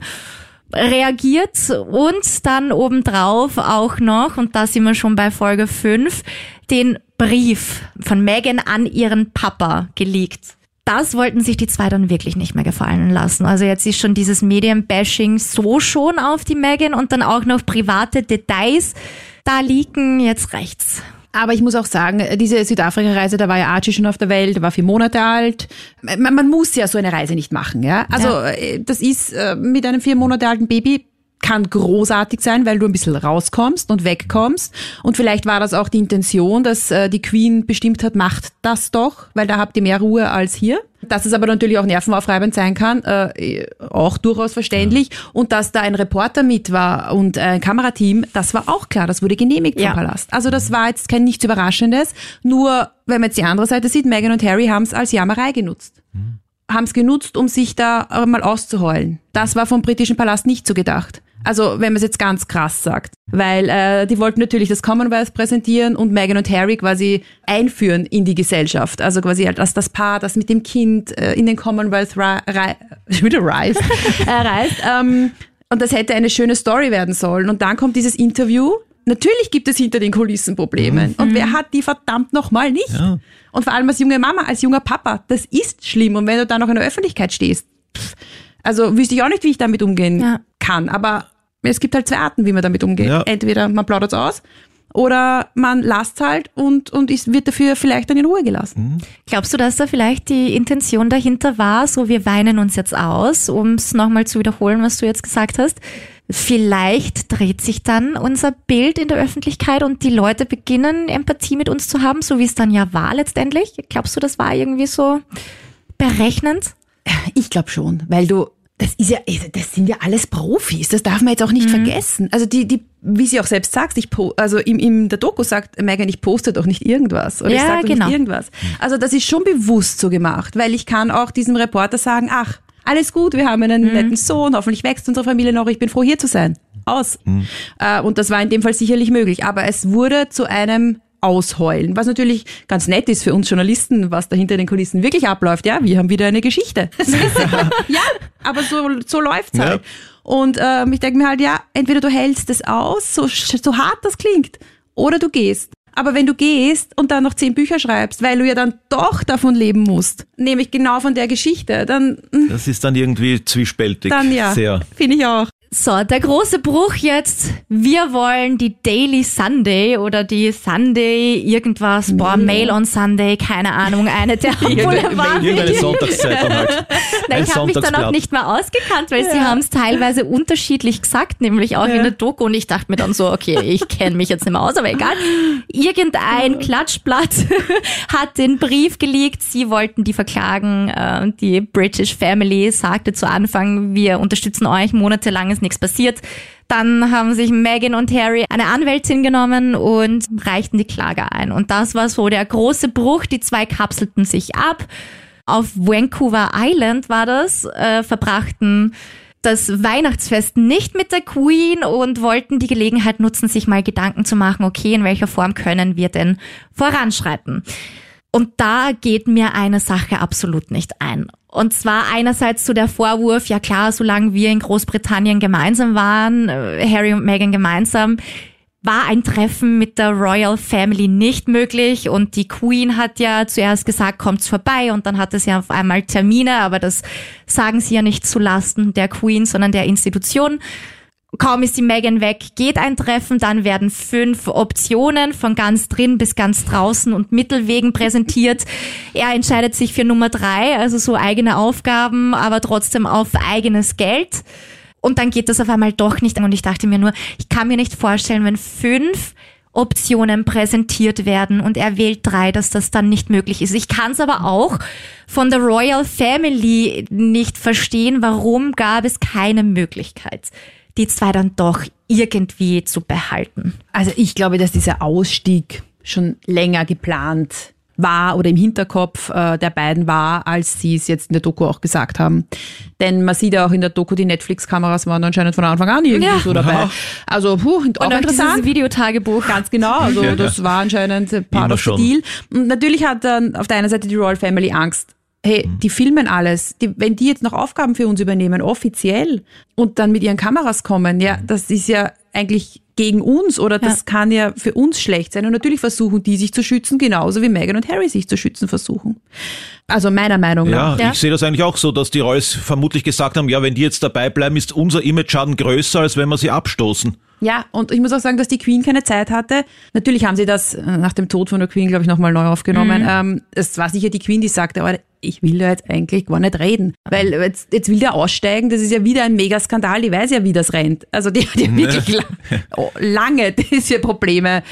reagiert und dann obendrauf auch noch, und da sind wir schon bei Folge 5, den Brief von Megan an ihren Papa geleakt. Das wollten sich die zwei dann wirklich nicht mehr gefallen lassen. Also jetzt ist schon dieses Medienbashing so schon auf die Megan und dann auch noch private Details. Da liegen jetzt rechts. Aber ich muss auch sagen, diese Südafrika-Reise, da war ja Archie schon auf der Welt, war vier Monate alt. Man, man muss ja so eine Reise nicht machen, ja. Also äh, das ist äh, mit einem vier Monate alten Baby kann großartig sein, weil du ein bisschen rauskommst und wegkommst. Und vielleicht war das auch die Intention, dass äh, die Queen bestimmt hat, macht das doch, weil da habt ihr mehr Ruhe als hier. Dass es aber natürlich auch nervenaufreibend sein kann, äh, auch durchaus verständlich. Und dass da ein Reporter mit war und ein Kamerateam, das war auch klar, das wurde genehmigt vom Ja. Palast. Also das war jetzt kein nichts Überraschendes. Nur, wenn man jetzt die andere Seite sieht, Meghan und Harry haben es als Jammerei genutzt. Haben es genutzt, um sich da äh, mal auszuheulen. Das war vom britischen Palast nicht so gedacht. Also wenn man es jetzt ganz krass sagt. Weil äh, die wollten natürlich das Commonwealth präsentieren und Meghan und Harry quasi einführen in die Gesellschaft. Also quasi halt als das Paar, das mit dem Kind äh, in den Commonwealth wieder reist. äh, reist ähm, und das hätte eine schöne Story werden sollen. Und dann kommt dieses Interview. Natürlich gibt es hinter den Kulissen Probleme. Und wer hat die verdammt nochmal nicht? Ja. Und vor allem als junge Mama, als junger Papa, das ist schlimm. Und wenn du dann noch in der Öffentlichkeit stehst, pff, also wüsste ich auch nicht, wie ich damit umgehen Ja. kann. Aber es gibt halt zwei Arten, wie man damit umgeht. Ja. Entweder man plaudert aus oder man lasst halt und, und ist, wird dafür vielleicht dann in Ruhe gelassen. Glaubst du, dass da vielleicht die Intention dahinter war, so wir weinen uns jetzt aus, um es nochmal zu wiederholen, was du jetzt gesagt hast? Vielleicht dreht sich dann unser Bild in der Öffentlichkeit und die Leute beginnen Empathie mit uns zu haben, so wie es dann ja war letztendlich. Glaubst du, das war irgendwie so berechnend? Ich glaube schon, weil du, das ist ja, das sind ja alles Profis, das darf man jetzt auch nicht vergessen. Also die, die, wie sie auch selbst sagt, ich also im, im der Doku sagt Megan, ich poste doch nicht irgendwas oder ich Ja, sage doch genau. nicht irgendwas. Also das ist schon bewusst so gemacht, weil ich kann auch diesem Reporter sagen, ach, alles gut, wir haben einen netten Sohn, hoffentlich wächst unsere Familie noch, ich bin froh hier zu sein. Aus. Äh, und das war in dem Fall sicherlich möglich, aber es wurde zu einem ausheulen, was natürlich ganz nett ist für uns Journalisten, was da hinter den Kulissen wirklich abläuft. Ja, wir haben wieder eine Geschichte. ja, aber so, so läuft's Ja. halt. Und ähm, ich denke mir halt, ja, entweder du hältst es aus, so, so hart das klingt, oder du gehst. Aber wenn du gehst und dann noch zehn Bücher schreibst, weil du ja dann doch davon leben musst, nämlich genau von der Geschichte, dann, Das ist dann irgendwie zwiespältig. dann ja, Sehr. finde ich auch. So, der große Bruch jetzt. Wir wollen die Daily Sunday oder die Sunday irgendwas, boah, Mail on Sunday, keine Ahnung, eine der Boulevard. Irgendeine Sonntagszeitung halt. Na, ich habe mich dann auch nicht mehr ausgekannt, weil sie haben es teilweise unterschiedlich gesagt, nämlich auch in der Doku. Und ich dachte mir dann so, okay, ich kenne mich jetzt nicht mehr aus, aber egal. Irgendein Klatschblatt hat den Brief geleakt. Sie wollten die verklagen. Äh, Die British Family sagte zu Anfang, wir unterstützen euch, monatelang ist nichts passiert. Dann haben sich Meghan und Harry eine Anwältin genommen und reichten die Klage ein. Und das war so der große Bruch. Die zwei kapselten sich ab auf Vancouver Island war das, äh, verbrachten das Weihnachtsfest nicht mit der Queen und wollten die Gelegenheit nutzen, sich mal Gedanken zu machen, okay, in welcher Form können wir denn voranschreiten? Und da geht mir eine Sache absolut nicht ein. Und zwar einerseits zu der Vorwurf, ja klar, solange wir in Großbritannien gemeinsam waren, äh, Harry und Meghan gemeinsam, war ein Treffen mit der Royal Family nicht möglich. Und die Queen hat ja zuerst gesagt, kommt's vorbei. Und dann hatte sie auf einmal Termine, aber das sagen sie ja nicht zu Lasten der Queen, sondern der Institution. Kaum ist die Meghan weg, geht ein Treffen, dann werden fünf Optionen von ganz drin bis ganz draußen und Mittelwegen präsentiert. Er entscheidet sich für Nummer drei, also so eigene Aufgaben, aber trotzdem auf eigenes Geld. Und dann geht das auf einmal doch nicht. Und ich dachte mir nur, ich kann mir nicht vorstellen, wenn fünf Optionen präsentiert werden und er wählt drei, dass das dann nicht möglich ist. Ich kann es aber auch von der Royal Family nicht verstehen, warum gab es keine Möglichkeit, die zwei dann doch irgendwie zu behalten. Also ich glaube, dass dieser Ausstieg schon länger geplant war oder im Hinterkopf äh, der beiden war, als sie es jetzt in der Doku auch gesagt haben. Denn man sieht ja auch in der Doku, die Netflix-Kameras waren anscheinend von Anfang an irgendwie Ja. so dabei. Ja. Also puh, auch Und auch interessant. dieses Videotagebuch. Ganz genau, also Ja. das war anscheinend part Immer of the schon. deal. Und natürlich hat dann auf der einen Seite die Royal Family Angst. Hey, Mhm. die filmen alles. Die, wenn die jetzt noch Aufgaben für uns übernehmen, offiziell, und dann mit ihren Kameras kommen, ja, Mhm. das ist ja eigentlich gegen uns oder das Ja. kann ja für uns schlecht sein. Und natürlich versuchen die sich zu schützen, genauso wie Meghan und Harry sich zu schützen versuchen. Also meiner Meinung Ja, nach. Ja. ich sehe das eigentlich auch so, dass die Royals vermutlich gesagt haben, ja, wenn die jetzt dabei bleiben, ist unser Image-Schaden größer, als wenn wir sie abstoßen. Ja, und ich muss auch sagen, dass die Queen keine Zeit hatte. Natürlich haben sie das äh, nach dem Tod von der Queen, glaube ich, nochmal neu aufgenommen. Ähm, es war sicher die Queen, die sagte, aber ich will da jetzt eigentlich gar nicht reden. Weil jetzt, jetzt will der aussteigen, das ist ja wieder ein Megaskandal, die weiß ja, wie das rennt. Also die hat ja wirklich la oh, lange diese Probleme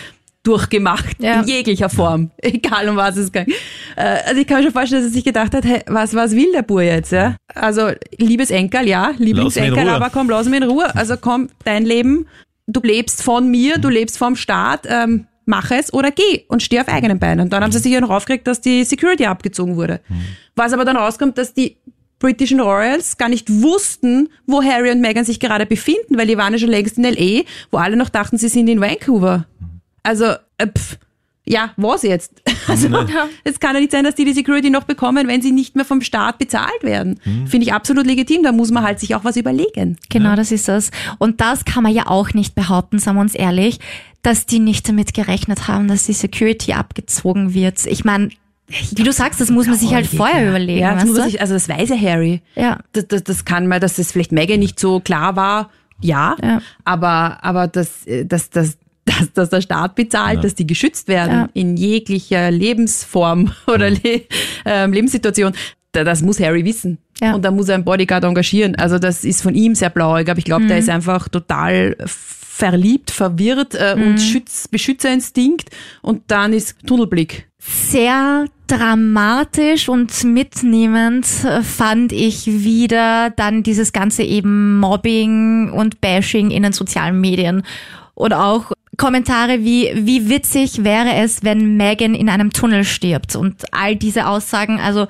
durchgemacht, Ja. in jeglicher Form, egal um was es ging. Äh, Also ich kann mir schon vorstellen, dass er sich gedacht hat, hey, was, was will der Bur jetzt? Ja? Also liebes Enkel, ja, Lieblingsenkel, aber komm, lass mich in Ruhe. Also komm, dein Leben, du lebst von mir, du lebst vom Staat, ähm, mach es oder geh und steh auf eigenen Beinen. Und dann haben sie sich ja noch aufgeregt, dass die Security abgezogen wurde. Was aber dann rauskommt, dass die britischen Royals gar nicht wussten, wo Harry und Meghan sich gerade befinden, weil die waren ja schon längst in L.A., wo alle noch dachten, sie sind in Vancouver. Also, äh, pff, ja, was jetzt? Also, es kann ja nicht sein, dass die die Security noch bekommen, wenn sie nicht mehr vom Staat bezahlt werden. Finde ich absolut legitim. Da muss man halt sich auch was überlegen. Genau, das ist das. Und das kann man ja auch nicht behaupten, sagen wir uns ehrlich, dass die nicht damit gerechnet haben, dass die Security abgezogen wird. Ich meine, wie du sagst, das muss man sich halt vorher überlegen. Ja, das weißt muss sich, also das weiß ja Harry. Ja. Das, das, das kann man, dass das vielleicht Meghan nicht so klar war, ja. Ja. Aber, aber dass, äh, dass, dass, dass, der Staat bezahlt, dass die geschützt werden Ja. in jeglicher Lebensform oder Le ähm, Lebenssituation. da- Das muss Harry wissen. Ja. Und da muss er einen Bodyguard engagieren. Also das ist von ihm sehr blauig, aber ich glaube, Mhm. der ist einfach total verliebt, verwirrt äh, Mhm. und Schütz, Beschützerinstinkt und dann ist Tunnelblick. Sehr dramatisch und mitnehmend äh, fand ich wieder dann dieses ganze eben Mobbing und Bashing in den sozialen Medien. Und auch Kommentare wie, wie witzig wäre es, wenn Megan in einem Tunnel stirbt? Und all diese Aussagen, also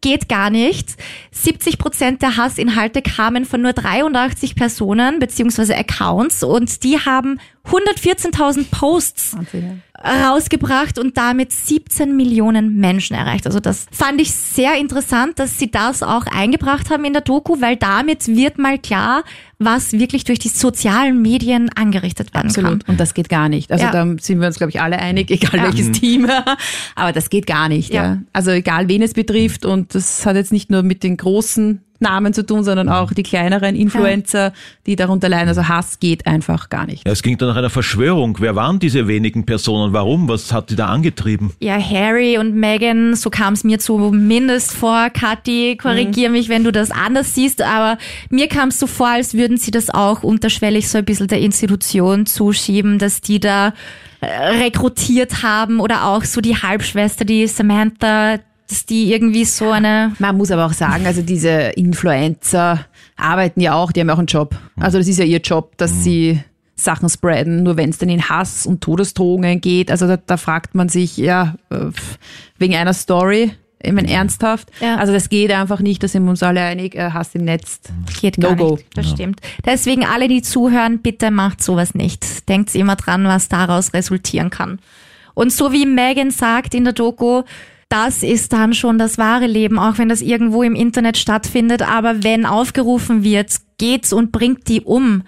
geht gar nicht. 70 Prozent der Hassinhalte kamen von nur 83 Personen beziehungsweise Accounts und die haben 114.000 Posts rausgebracht und damit 17 Millionen Menschen erreicht. Also das fand ich sehr interessant, dass sie das auch eingebracht haben in der Doku, weil damit wird mal klar, was wirklich durch die sozialen Medien angerichtet werden Absolut. kann. Und das geht gar nicht. Also Ja. da sind wir uns, glaube ich, alle einig, egal Ja. welches Team. Aber das geht gar nicht. Ja. Ja. Also egal, wen es betrifft. Und das hat jetzt nicht nur mit den großen Namen zu tun, sondern auch die kleineren Influencer, die darunter leiden. Also Hass geht einfach gar nicht. Ja, es ging dann nach einer Verschwörung. Wer waren diese wenigen Personen? Warum? Was hat die da angetrieben? Ja, Harry und Meghan, so kam es mir zumindest vor. Kathi, korrigier mich, wenn du das anders siehst, aber mir kam es so vor, als würden sie das auch unterschwellig so ein bisschen der Institution zuschieben, dass die da äh, rekrutiert haben oder auch so die Halbschwester, die Samantha, dass die irgendwie so eine Man muss aber auch sagen, also diese Influencer arbeiten ja auch, die haben ja auch einen Job. Also das ist ja ihr Job, dass sie Sachen spreaden, nur wenn es dann in Hass und Todesdrohungen geht. Also da, da fragt man sich, ja, äh, wegen einer Story, ich meine, ernsthaft. Ja. Also das geht einfach nicht, da sind wir uns alle einig, äh, Hass im Netz. Geht gar No-go. nicht. Das stimmt. Deswegen alle, die zuhören, bitte macht sowas nicht. Denkt immer dran, was daraus resultieren kann. Und so wie Megan sagt in der Doku, das ist dann schon das wahre Leben, auch wenn das irgendwo im Internet stattfindet. Aber wenn aufgerufen wird, geht's und bringt die um.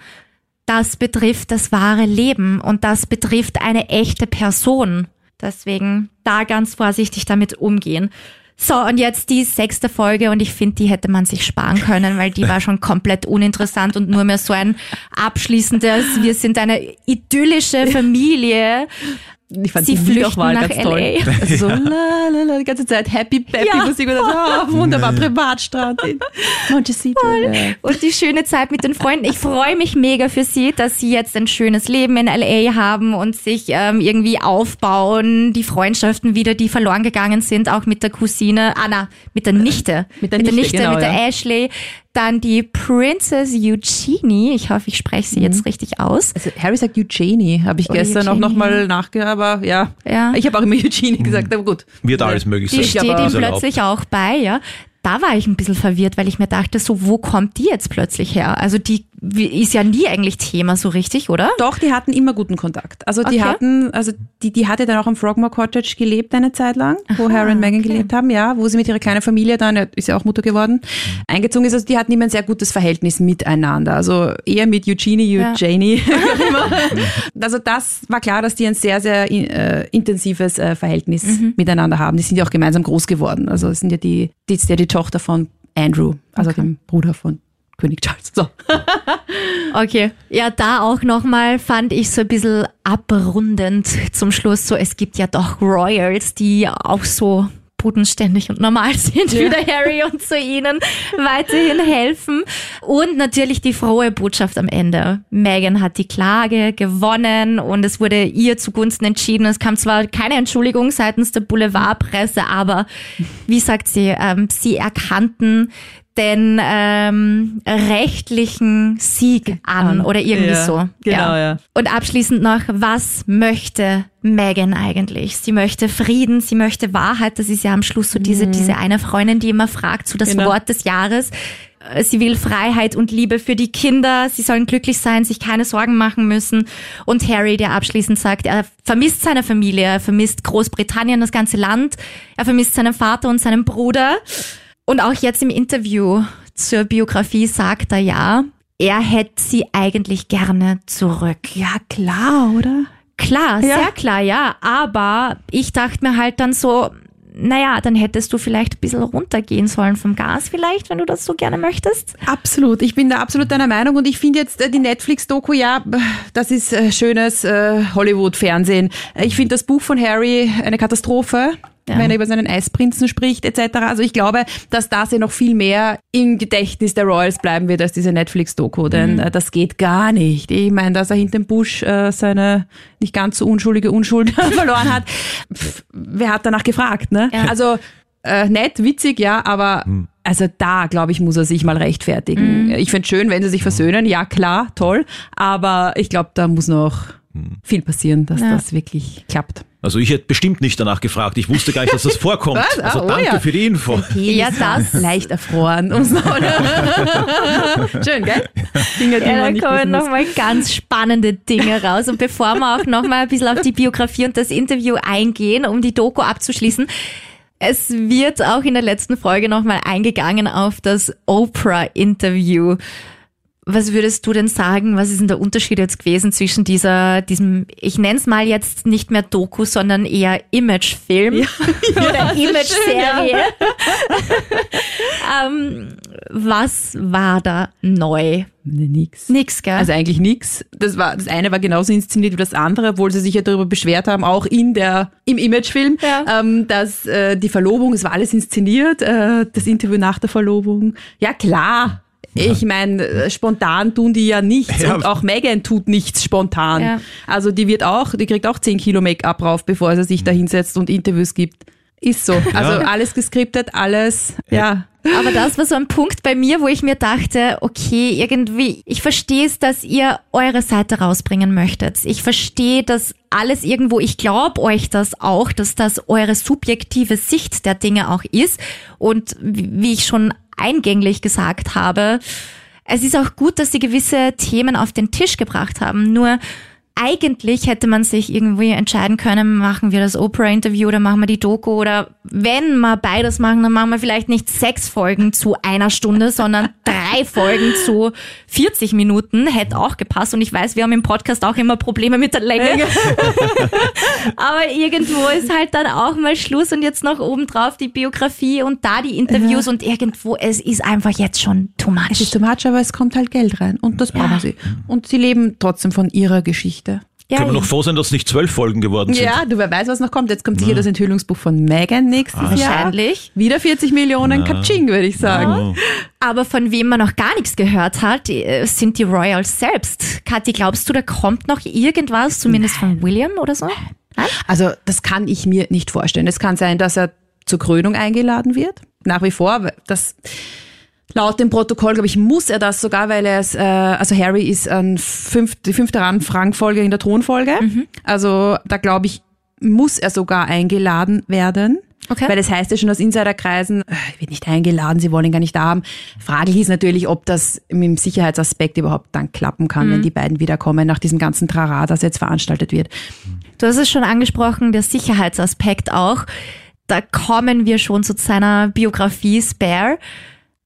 Das betrifft das wahre Leben und das betrifft eine echte Person. Deswegen da ganz vorsichtig damit umgehen. So, und jetzt die sechste Folge und ich finde, die hätte man sich sparen können, weil die war schon komplett uninteressant und nur mehr so ein abschließendes, wir sind eine idyllische Familie. Ich fand Sie die flüchten Liederwahl nach ganz toll. LA. Also so la, la, la, die ganze Zeit Happy Peppy Ja. Musik und so, ah, wunderbar, Privatstrand in Montecito. Und die schöne Zeit mit den Freunden. Ich freue mich mega für sie, dass sie jetzt ein schönes Leben in LA haben und sich ähm, irgendwie aufbauen. Die Freundschaften wieder, die verloren gegangen sind, auch mit der Cousine, Anna, mit der Nichte. mit der Nichte, genau, mit der ja. Ashley. Dann die Princess Eugenie. Ich hoffe, ich spreche sie jetzt richtig aus. Also Harry sagt Eugenie, habe ich Oder gestern auch Eugenie. nochmal nachgehört, aber ja. Ja. Ich habe auch immer Eugenie gesagt, aber gut. Wird alles möglich Die sein. steht aber- ihm erlaubt. plötzlich auch bei, ja. Da war ich ein bisschen verwirrt, weil ich mir dachte, so, wo kommt die jetzt plötzlich her? Also die ist ja nie eigentlich Thema so richtig, oder? Doch, die hatten immer guten Kontakt. Also die Okay. hatten, also die, die hatte dann auch am Frogmore Cottage gelebt eine Zeit lang, wo Harry und Meghan gelebt haben, ja, wo sie mit ihrer kleinen Familie dann, ist ja auch Mutter geworden, eingezogen ist. Also die hatten immer ein sehr gutes Verhältnis miteinander. Also eher mit Eugenie, Ja. Eugenie. immer. also das war klar, dass die ein sehr, sehr äh, intensives äh, Verhältnis miteinander haben. Die sind ja auch gemeinsam groß geworden. Also es sind ja die, die ist ja die Tochter von Andrew, also dem Bruder von König Charles. So. Okay. Ja, da auch nochmal fand ich so ein bisschen abrundend zum Schluss so, es gibt ja doch Royals, die auch so bodenständig und normal sind wie der Harry und zu ihnen weiterhin helfen. Und natürlich die frohe Botschaft am Ende. Meghan hat die Klage gewonnen und es wurde ihr zugunsten entschieden. Es kam zwar keine Entschuldigung seitens der Boulevardpresse, aber wie sagt sie, ähm, sie erkannten den ähm, rechtlichen Sieg an oder irgendwie Ja, so. genau, ja. Und abschließend noch, was möchte Megan eigentlich? Sie möchte Frieden, sie möchte Wahrheit. Das ist ja am Schluss so diese, diese eine Freundin, die immer fragt, so das Mhm. Genau. Wort des Jahres. Äh, Sie will Freiheit und Liebe für die Kinder. Sie sollen glücklich sein, sich keine Sorgen machen müssen. Und Harry, der abschließend sagt, er vermisst seine Familie, er vermisst Großbritannien, das ganze Land. Er vermisst seinen Vater und seinen Bruder. Und auch jetzt im Interview zur Biografie sagt er ja, er hätte sie eigentlich gerne zurück. Ja, klar, oder? Klar, Ja. sehr klar, ja. Aber ich dachte mir halt dann so, naja, dann hättest du vielleicht ein bisschen runtergehen sollen vom Gas vielleicht, wenn du das so gerne möchtest. Absolut, ich bin da absolut deiner Meinung und ich finde jetzt äh, die Netflix-Doku, ja, das ist äh, schönes äh, Hollywood-Fernsehen. Ich finde das Buch von Harry eine Katastrophe. Ja. wenn er über seinen Eisprinzen spricht etc. Also ich glaube, dass das ja noch viel mehr im Gedächtnis der Royals bleiben wird als diese Netflix-Doku, denn äh, das geht gar nicht. Ich meine, dass er hinter dem Busch äh, seine nicht ganz so unschuldige Unschuld verloren hat. Pff, wer hat danach gefragt, ne? Ja. Also äh, nett, witzig, ja, aber also da, glaube ich, muss er sich mal rechtfertigen. Ich finde schön, wenn sie sich versöhnen, ja klar, toll, aber ich glaube, da muss noch viel passieren, dass Ja. das wirklich klappt. Also ich hätte bestimmt nicht danach gefragt. Ich wusste gar nicht, dass das vorkommt. Was? Also oh danke ja. für die Info. Ja, das. Leicht erfroren. Schön, gell? Dinge, die Ja, da man nicht kommen nochmal ganz spannende Dinge raus. Und bevor wir auch nochmal ein bisschen auf die Biografie und das Interview eingehen, um die Doku abzuschließen, es wird auch in der letzten Folge nochmal eingegangen auf das Oprah-Interview. Was würdest du denn sagen, was ist denn der Unterschied jetzt gewesen zwischen dieser, diesem, ich nenne es mal jetzt nicht mehr Doku, sondern eher Imagefilm oder Image-Serie? ähm, was war da neu? Nee, nix. Nix, gell? Also eigentlich nix. Das war, das eine war genauso inszeniert wie das andere, obwohl sie sich ja darüber beschwert haben, auch in der, im Imagefilm, Ja. ähm, dass äh, die Verlobung, es war alles inszeniert, äh, das Interview nach der Verlobung. Ja, klar. Ich meine, äh, spontan tun die ja nichts Ja. und auch Megan tut nichts spontan. Ja. Also die wird auch, die kriegt auch 10 Kilo Make-up drauf, bevor sie sich da hinsetzt und Interviews gibt. Ist so. Also alles geskriptet, alles, ja. Aber das war so ein Punkt bei mir, wo ich mir dachte, okay, irgendwie, ich verstehe es, dass ihr eure Seite rausbringen möchtet. Ich verstehe das alles irgendwo, ich glaube euch das auch, dass das eure subjektive Sicht der Dinge auch ist. Und wie ich schon eingänglich gesagt habe, es ist auch gut, dass sie gewisse Themen auf den Tisch gebracht haben. Nur eigentlich hätte man sich irgendwie entscheiden können, machen wir das Oprah-Interview oder machen wir die Doku oder wenn wir beides machen, dann machen wir vielleicht nicht sechs Folgen zu einer Stunde, sondern drei Folgen zu 40 Minuten. Hätte auch gepasst und ich weiß, wir haben im Podcast auch immer Probleme mit der Länge. Aber irgendwo ist halt dann auch mal Schluss und jetzt noch obendrauf die Biografie und da die Interviews und irgendwo, es ist einfach jetzt schon too Es ist much. too much, aber es kommt halt Geld rein und das brauchen Ja. sie. Und sie leben trotzdem von ihrer Geschichte. Ja, Können wir noch froh sein, dass es nicht zwölf Folgen geworden sind. Ja, du wer weiß, was noch kommt. Jetzt kommt sicher das Enthüllungsbuch von Megan nächstes Jahr. wahrscheinlich. Wieder 40 Millionen Katsching, würde ich sagen. Aber von wem man noch gar nichts gehört hat, äh, sind die Royals selbst. Kathi, glaubst du, da kommt noch irgendwas, zumindest von William oder so? Nein? Also das kann ich mir nicht vorstellen. Es kann sein, dass er zur Krönung eingeladen wird. Nach wie vor. weil Das laut dem Protokoll, glaube ich, muss er das sogar, weil er ist, äh, also Harry ist an fünf, die fünfte Rangfolge in der Thronfolge. Also da glaube ich, muss er sogar eingeladen werden. Okay. Weil es heißt ja schon aus Insiderkreisen, äh, er wird nicht eingeladen, sie wollen ihn gar nicht da haben. Fraglich ist natürlich, ob das mit dem Sicherheitsaspekt überhaupt dann klappen kann, wenn die beiden wiederkommen nach diesem ganzen Trara, das jetzt veranstaltet wird. Du hast es schon angesprochen, der Sicherheitsaspekt auch. Da kommen wir schon zu seiner Biografie Spare.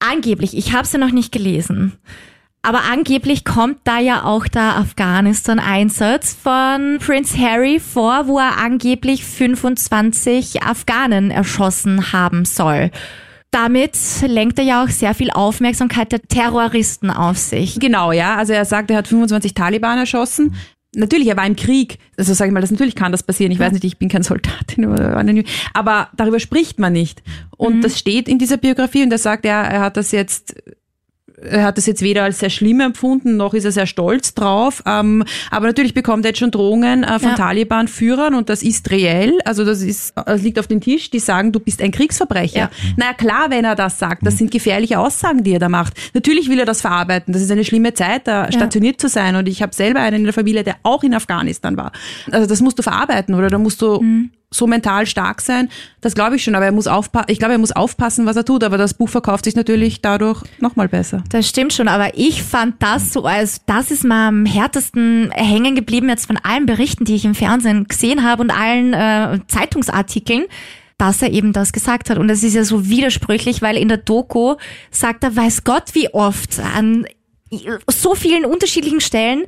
Angeblich, ich habe sie noch nicht gelesen. Aber angeblich kommt da ja auch der Afghanistan-Einsatz von Prince Harry vor, wo er angeblich 25 Afghanen erschossen haben soll. Damit lenkt er ja auch sehr viel Aufmerksamkeit der Terroristen auf sich. Genau, ja. Also er sagt, er hat 25 Taliban erschossen. Natürlich, er war im Krieg. Also sage ich mal, das natürlich kann das passieren. Ich weiß nicht, ich bin kein Soldatin. Aber darüber spricht man nicht. Und das steht in dieser Biografie und er sagt, er, er hat das jetzt er hat das jetzt weder als sehr schlimm empfunden, noch ist er sehr stolz drauf. Ähm, aber natürlich bekommt er jetzt schon Drohungen äh, von Ja. Taliban-Führern und das ist reell. Also das ist, das liegt auf dem Tisch. Die sagen, du bist ein Kriegsverbrecher. Ja. Na ja, klar, wenn er das sagt. Das sind gefährliche Aussagen, die er da macht. Natürlich will er das verarbeiten. Das ist eine schlimme Zeit, da stationiert zu sein. Und ich habe selber einen in der Familie, der auch in Afghanistan war. Also das musst du verarbeiten oder da musst du so mental stark sein. Das glaube ich schon. Aber er muss aufpassen. Ich glaube, er muss aufpassen, was er tut. Aber das Buch verkauft sich natürlich dadurch nochmal besser. Das stimmt schon, aber ich fand das so, also das ist mal am härtesten hängen geblieben jetzt von allen Berichten, die ich im Fernsehen gesehen habe und allen äh, Zeitungsartikeln, dass er eben das gesagt hat. Und das ist ja so widersprüchlich, weil in der Doku sagt er, weiß Gott wie oft, an so vielen unterschiedlichen Stellen,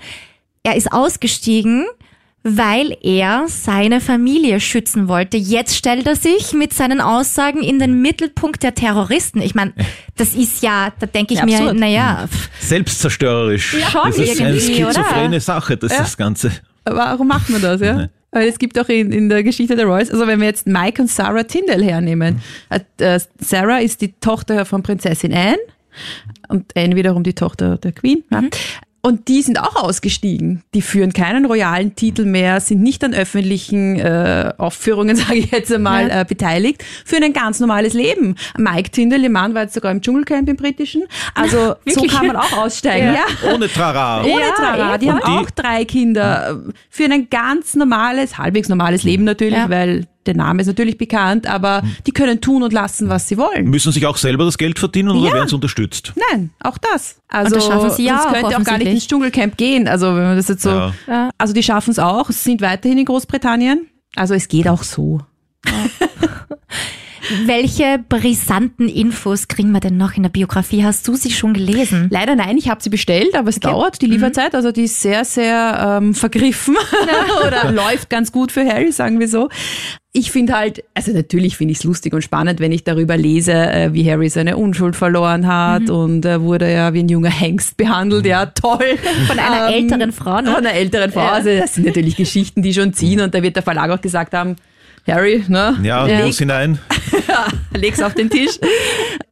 er ist ausgestiegen, weil er seine Familie schützen wollte. Jetzt stellt er sich mit seinen Aussagen in den Mittelpunkt der Terroristen. Ich meine, das ist ja, da denke ich Ja, mir, naja, Selbstzerstörerisch. schon das ist eine schizophrene oder? Sache, das ist das Ganze. Warum macht man das, ja? Weil es gibt auch in, in der Geschichte der Royals, also wenn wir jetzt Mike und Sarah Tyndall hernehmen. Äh, Sarah ist die Tochter von Prinzessin Anne und Anne wiederum die Tochter der Queen. Ja? Und die sind auch ausgestiegen. Die führen keinen royalen Titel mehr, sind nicht an öffentlichen äh, Aufführungen, sage ich jetzt einmal, Ja. äh, beteiligt, führen ein ganz normales Leben. Mike Tinderlemann war jetzt sogar im Dschungelcamp im britischen. Also so kann man auch aussteigen. Ja. Ja. Ohne Trara. Ohne Ja, Trara. Die haben Und die- auch drei Kinder. Für ein ganz normales, halbwegs normales Leben natürlich, Ja. weil der Name ist natürlich bekannt, aber die können tun und lassen, was sie wollen. Müssen sich auch selber das Geld verdienen oder Ja. werden sie unterstützt? Nein, auch das. Also das schaffen sie ja sonst auch könnt ihr auch gar nicht ins Dschungelcamp gehen. Also wenn man das jetzt so. Ja. Ja. Also die schaffen es auch, sind weiterhin in Großbritannien. Also es geht auch so. Welche brisanten Infos kriegen wir denn noch in der Biografie? Hast du sie schon gelesen? Leider nein, ich habe sie bestellt, aber es dauert die Lieferzeit. Also die ist sehr, sehr ähm, vergriffen oder läuft ganz gut für Harry, sagen wir so. Ich finde halt, also natürlich finde ich es lustig und spannend, wenn ich darüber lese, äh, wie Harry seine Unschuld verloren hat und äh, wurde ja wie ein junger Hengst behandelt. Ja, toll. Von einer Ähm, älteren Frau, ne? Von einer älteren Frau. Ja. Also das sind natürlich Geschichten, die schon ziehen und da wird der Verlag auch gesagt haben, Harry, ne? Ja, leg, los hinein. leg's auf den Tisch.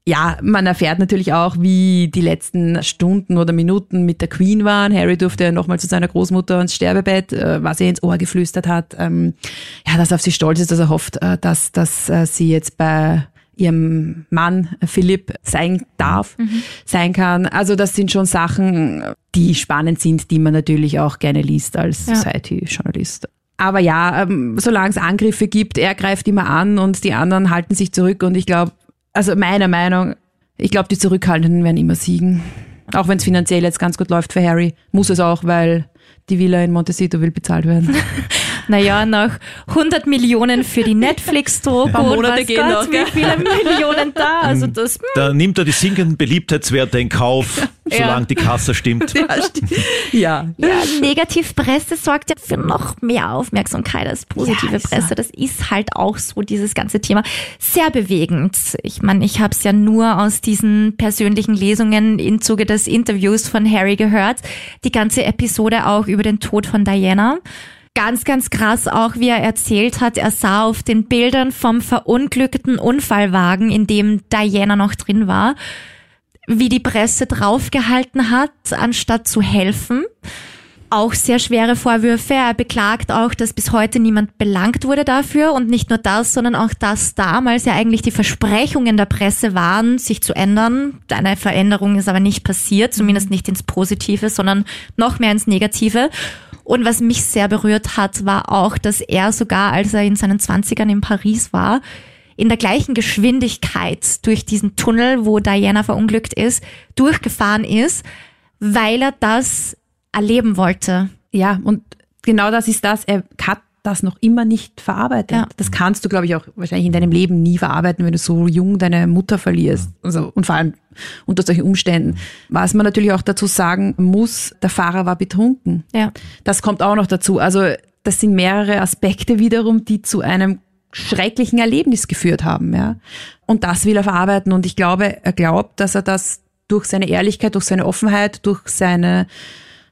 Ja, man erfährt natürlich auch, wie die letzten Stunden oder Minuten mit der Queen waren. Harry durfte ja nochmal zu seiner Großmutter ins Sterbebett, äh, was er ins Ohr geflüstert hat. Ähm, ja, dass er auf sie stolz ist, dass er hofft, äh, dass, dass äh, sie jetzt bei ihrem Mann Philipp sein darf, sein kann. Also das sind schon Sachen, die spannend sind, die man natürlich auch gerne liest als Ja. Society-Journalist. Aber ja, ähm, solange es Angriffe gibt, er greift immer an und die anderen halten sich zurück. Und ich glaube, also meiner Meinung, ich glaube, die Zurückhaltenden werden immer siegen. Auch wenn es finanziell jetzt ganz gut läuft für Harry, muss es auch, weil die Villa in Montecito will bezahlt werden. Naja, nach 100 Millionen für die Netflix-Doku Monate gehen Gott, noch, wie viele Millionen da. Also das, Da nimmt er die sinkenden Beliebtheitswerte in Kauf, solange die Kasse stimmt. ja, stimmt. ja. ja, Negativpresse sorgt ja für noch mehr Aufmerksamkeit als positive Ja, so. Presse. Das ist halt auch so, dieses ganze Thema. Sehr bewegend. Ich meine, ich habe es ja nur aus diesen persönlichen Lesungen im Zuge des Interviews von Harry gehört. Die ganze Episode auch über den Tod von Diana. Ganz, ganz krass auch, wie er erzählt hat, er sah auf den Bildern vom verunglückten Unfallwagen, in dem Diana noch drin war, wie die Presse draufgehalten hat, anstatt zu helfen. Auch sehr schwere Vorwürfe. Er beklagt auch, dass bis heute niemand belangt wurde dafür. Und nicht nur das, sondern auch, dass damals ja eigentlich die Versprechungen der Presse waren, sich zu ändern. Eine Veränderung ist aber nicht passiert, zumindest nicht ins Positive, sondern noch mehr ins Negative. Und was mich sehr berührt hat, war auch, dass er sogar, als er in seinen Zwanzigern in Paris war, in der gleichen Geschwindigkeit durch diesen Tunnel, wo Diana verunglückt ist, durchgefahren ist, weil er das erleben wollte. Ja, und genau das ist das. Er hat das noch immer nicht verarbeitet. Ja. Das kannst du, glaube ich, auch wahrscheinlich in deinem Leben nie verarbeiten, wenn du so jung deine Mutter verlierst. Also, und vor allem unter solchen Umständen. Was man natürlich auch dazu sagen muss, der Fahrer war betrunken. Ja. Das kommt auch noch dazu. Also, das sind mehrere Aspekte wiederum, die zu einem schrecklichen Erlebnis geführt haben, ja. Und das will er verarbeiten. Und ich glaube, er glaubt, dass er das durch seine Ehrlichkeit, durch seine Offenheit, durch seine,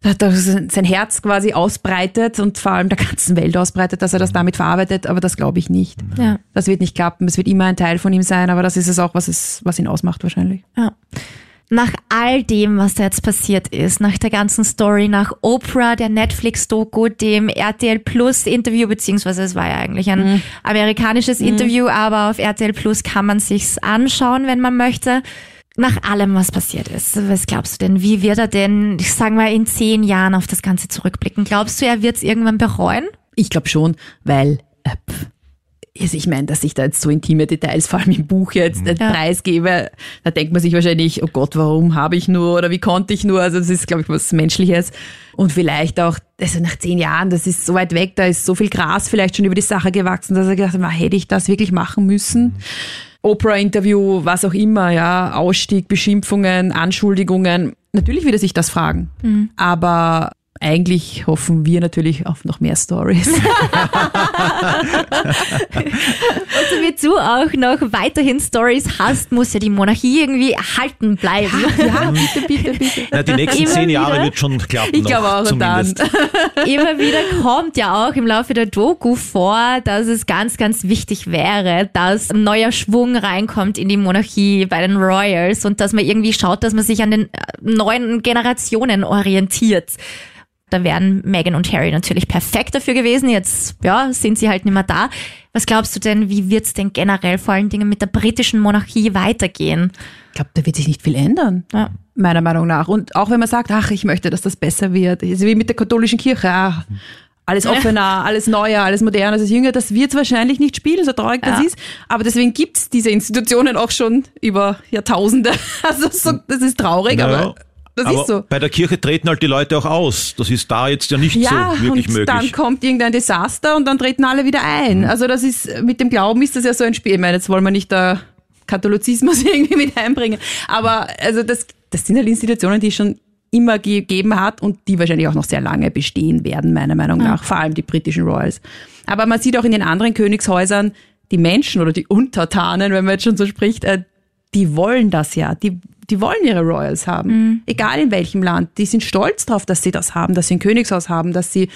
sein Herz quasi ausbreitet und vor allem der ganzen Welt ausbreitet, dass er das damit verarbeitet, aber das glaube ich nicht. Ja. Das wird nicht klappen. Es wird immer ein Teil von ihm sein, aber das ist es auch, was es, was ihn ausmacht wahrscheinlich. Ja. Nach all dem, was da jetzt passiert ist, nach der ganzen Story, nach Oprah, der Netflix-Doku, dem RTL Plus Interview, beziehungsweise es war ja eigentlich ein amerikanisches Interview, aber auf RTL Plus kann man sich's anschauen, wenn man möchte. Nach allem, was passiert ist, was glaubst du denn? Wie wird er denn, ich sag mal, in zehn Jahren auf das Ganze zurückblicken? Glaubst du, er wird's irgendwann bereuen? Ich glaube schon, weil äh, also ich meine, dass ich da jetzt so intime Details, vor allem im Buch jetzt, äh, Ja. preisgebe, da denkt man sich wahrscheinlich, oh Gott, warum habe ich nur oder wie konnte ich nur? Also das ist, glaube ich, was Menschliches. Und vielleicht auch, also nach zehn Jahren, das ist so weit weg, da ist so viel Gras vielleicht schon über die Sache gewachsen, dass er gedacht hat, "Ma, hätte ich das wirklich machen müssen? Oprah-Interview, was auch immer, ja, Ausstieg, Beschimpfungen, Anschuldigungen. Natürlich wird er sich das fragen. Aber eigentlich hoffen wir natürlich auf noch mehr Stories. Also, damit du auch noch weiterhin Stories hast, muss ja die Monarchie irgendwie erhalten bleiben. Ja, bitte, bitte, bitte. Na, die nächsten Immer zehn Jahre wieder? wird schon klappen. Ich noch, glaube auch zumindest. dann. Immer wieder kommt ja auch im Laufe der Doku vor, dass es ganz, ganz wichtig wäre, dass ein neuer Schwung reinkommt in die Monarchie bei den Royals und dass man irgendwie schaut, dass man sich an den äh, neuen Generationen orientiert. Da wären Meghan und Harry natürlich perfekt dafür gewesen. Jetzt ja, sind sie halt nicht mehr da. Was glaubst du denn, wie wird's denn generell vor allen Dingen mit der britischen Monarchie weitergehen? Ich glaube, da wird sich nicht viel ändern. Ja. Meiner Meinung nach. Und auch wenn man sagt, ach, ich möchte, dass das besser wird. ist wie mit der katholischen Kirche. Ach, alles offener, alles neuer, alles moderner, alles jünger. Das wird wahrscheinlich nicht spielen, so traurig das Ja. ist. Aber deswegen gibt's diese Institutionen auch schon über Jahrtausende. Also so, das ist traurig, Naja, aber das aber ist so. Bei der Kirche treten halt die Leute auch aus. Das ist da jetzt ja nicht Ja, so wirklich und möglich. dann kommt irgendein Desaster und dann treten alle wieder ein. Also das ist, mit dem Glauben ist das ja so ein Spiel. Ich meine, jetzt wollen wir nicht da Katholizismus irgendwie mit einbringen. Aber also das, das sind halt Institutionen, die es schon immer gegeben hat und die wahrscheinlich auch noch sehr lange bestehen werden, meiner Meinung nach. Vor allem die britischen Royals. Aber man sieht auch in den anderen Königshäusern, die Menschen oder die Untertanen, wenn man jetzt schon so spricht, äh, die wollen das ja. Die, die wollen ihre Royals haben. Egal in welchem Land. Die sind stolz drauf, dass sie das haben, dass sie ein Königshaus haben, dass sie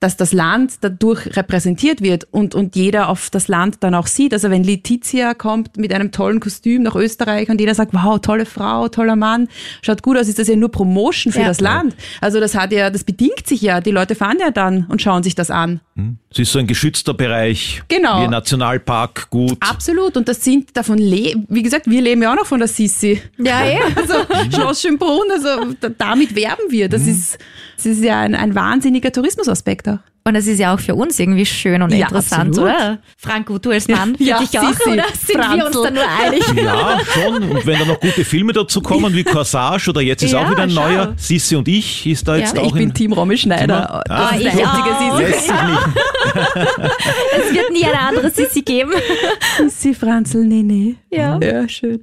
dass das Land dadurch repräsentiert wird und, und jeder auf das Land dann auch sieht. Also wenn Letizia kommt mit einem tollen Kostüm nach Österreich und jeder sagt, wow, tolle Frau, toller Mann, schaut gut aus, ist das ja nur Promotion für Ja. das Land. Also das hat ja, das bedingt sich ja. Die Leute fahren ja dann und schauen sich das an. Es ist so ein geschützter Bereich. Genau. Wie ein Nationalpark, gut. Absolut. Und das sind davon, le wie gesagt, wir leben ja auch noch von der Sissi. Ja, eh. Also Schloss Schönbrunn, also da, damit werben wir. Das ist, das ist ja ein, ein wahnsinniger Tourismusaspekt auch. Und das ist ja auch für uns irgendwie schön und Ja, interessant, absolut. oder? Franco, du als Mann, für Ja, dich auch, Sissi, oder sind wir uns Franzl. da nur einig? Ja, schon. Und wenn da noch gute Filme dazu kommen, wie Corsage oder jetzt ist Ja, auch wieder ein schau. neuer, Sissi und ich, ist da jetzt Ja. auch Ich bin in, Team Romy Schneider. Ah, Das ist ich der einzige auch. Sissi. Lässt sich nicht. Es wird nie eine andere Sissi geben. Sissi Franzl, nee, nee. Ja. Ja, schön.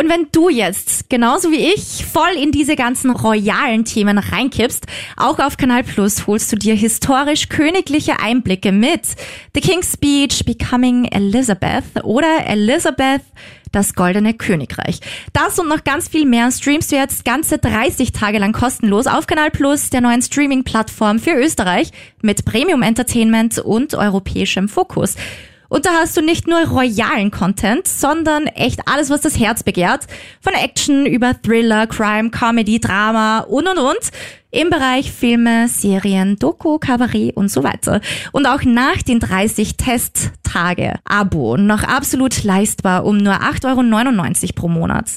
Und wenn du jetzt, genauso wie ich, voll in diese ganzen royalen Themen reinkippst, auch auf Kanal Plus holst du dir historisch königliche Einblicke mit The King's Speech, Becoming Elizabeth oder Elizabeth, das Goldene Königreich. Das und noch ganz viel mehr streamst du jetzt ganze 30 Tage lang kostenlos auf Kanal Plus, der neuen Streaming-Plattform für Österreich mit Premium Entertainment und europäischem Fokus. Und da hast du nicht nur royalen Content, sondern echt alles, was das Herz begehrt. Von Action über Thriller, Crime, Comedy, Drama und und und. Im Bereich Filme, Serien, Doku, Kabarett und so weiter. Und auch nach den 30 Testtage Abo noch absolut leistbar um nur 8,99 Euro pro Monat.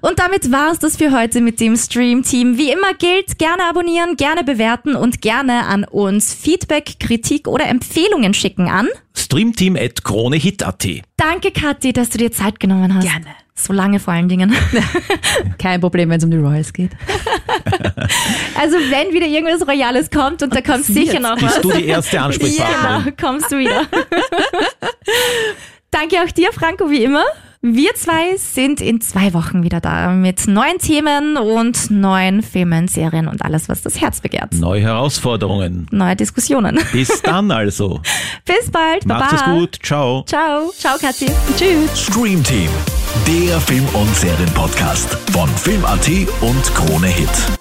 Und damit war's das für heute mit dem Stream-Team. Wie immer gilt, gerne abonnieren, gerne bewerten und gerne an uns Feedback, Kritik oder Empfehlungen schicken an. Streamteam at kronehit.at. Danke, Kathi, dass du dir Zeit genommen hast. Gerne. So lange vor allen Dingen. Kein Problem, wenn es um die Royals geht. Also wenn wieder irgendwas Royales kommt und da kommt sicher noch was. Bist du die erste Ansprechpartnerin? Genau, kommst du wieder. Danke auch dir, Franco, wie immer. Wir zwei sind in zwei Wochen wieder da mit neuen Themen und neuen Filmen, Serien und alles, was das Herz begehrt. Neue Herausforderungen. Neue Diskussionen. Bis dann also. Bis bald. Macht Baba. es gut. Ciao. Ciao. Ciao, Kathi. Tschüss. Stream Team, der Film- und Serienpodcast von Film.at und Krone Hit.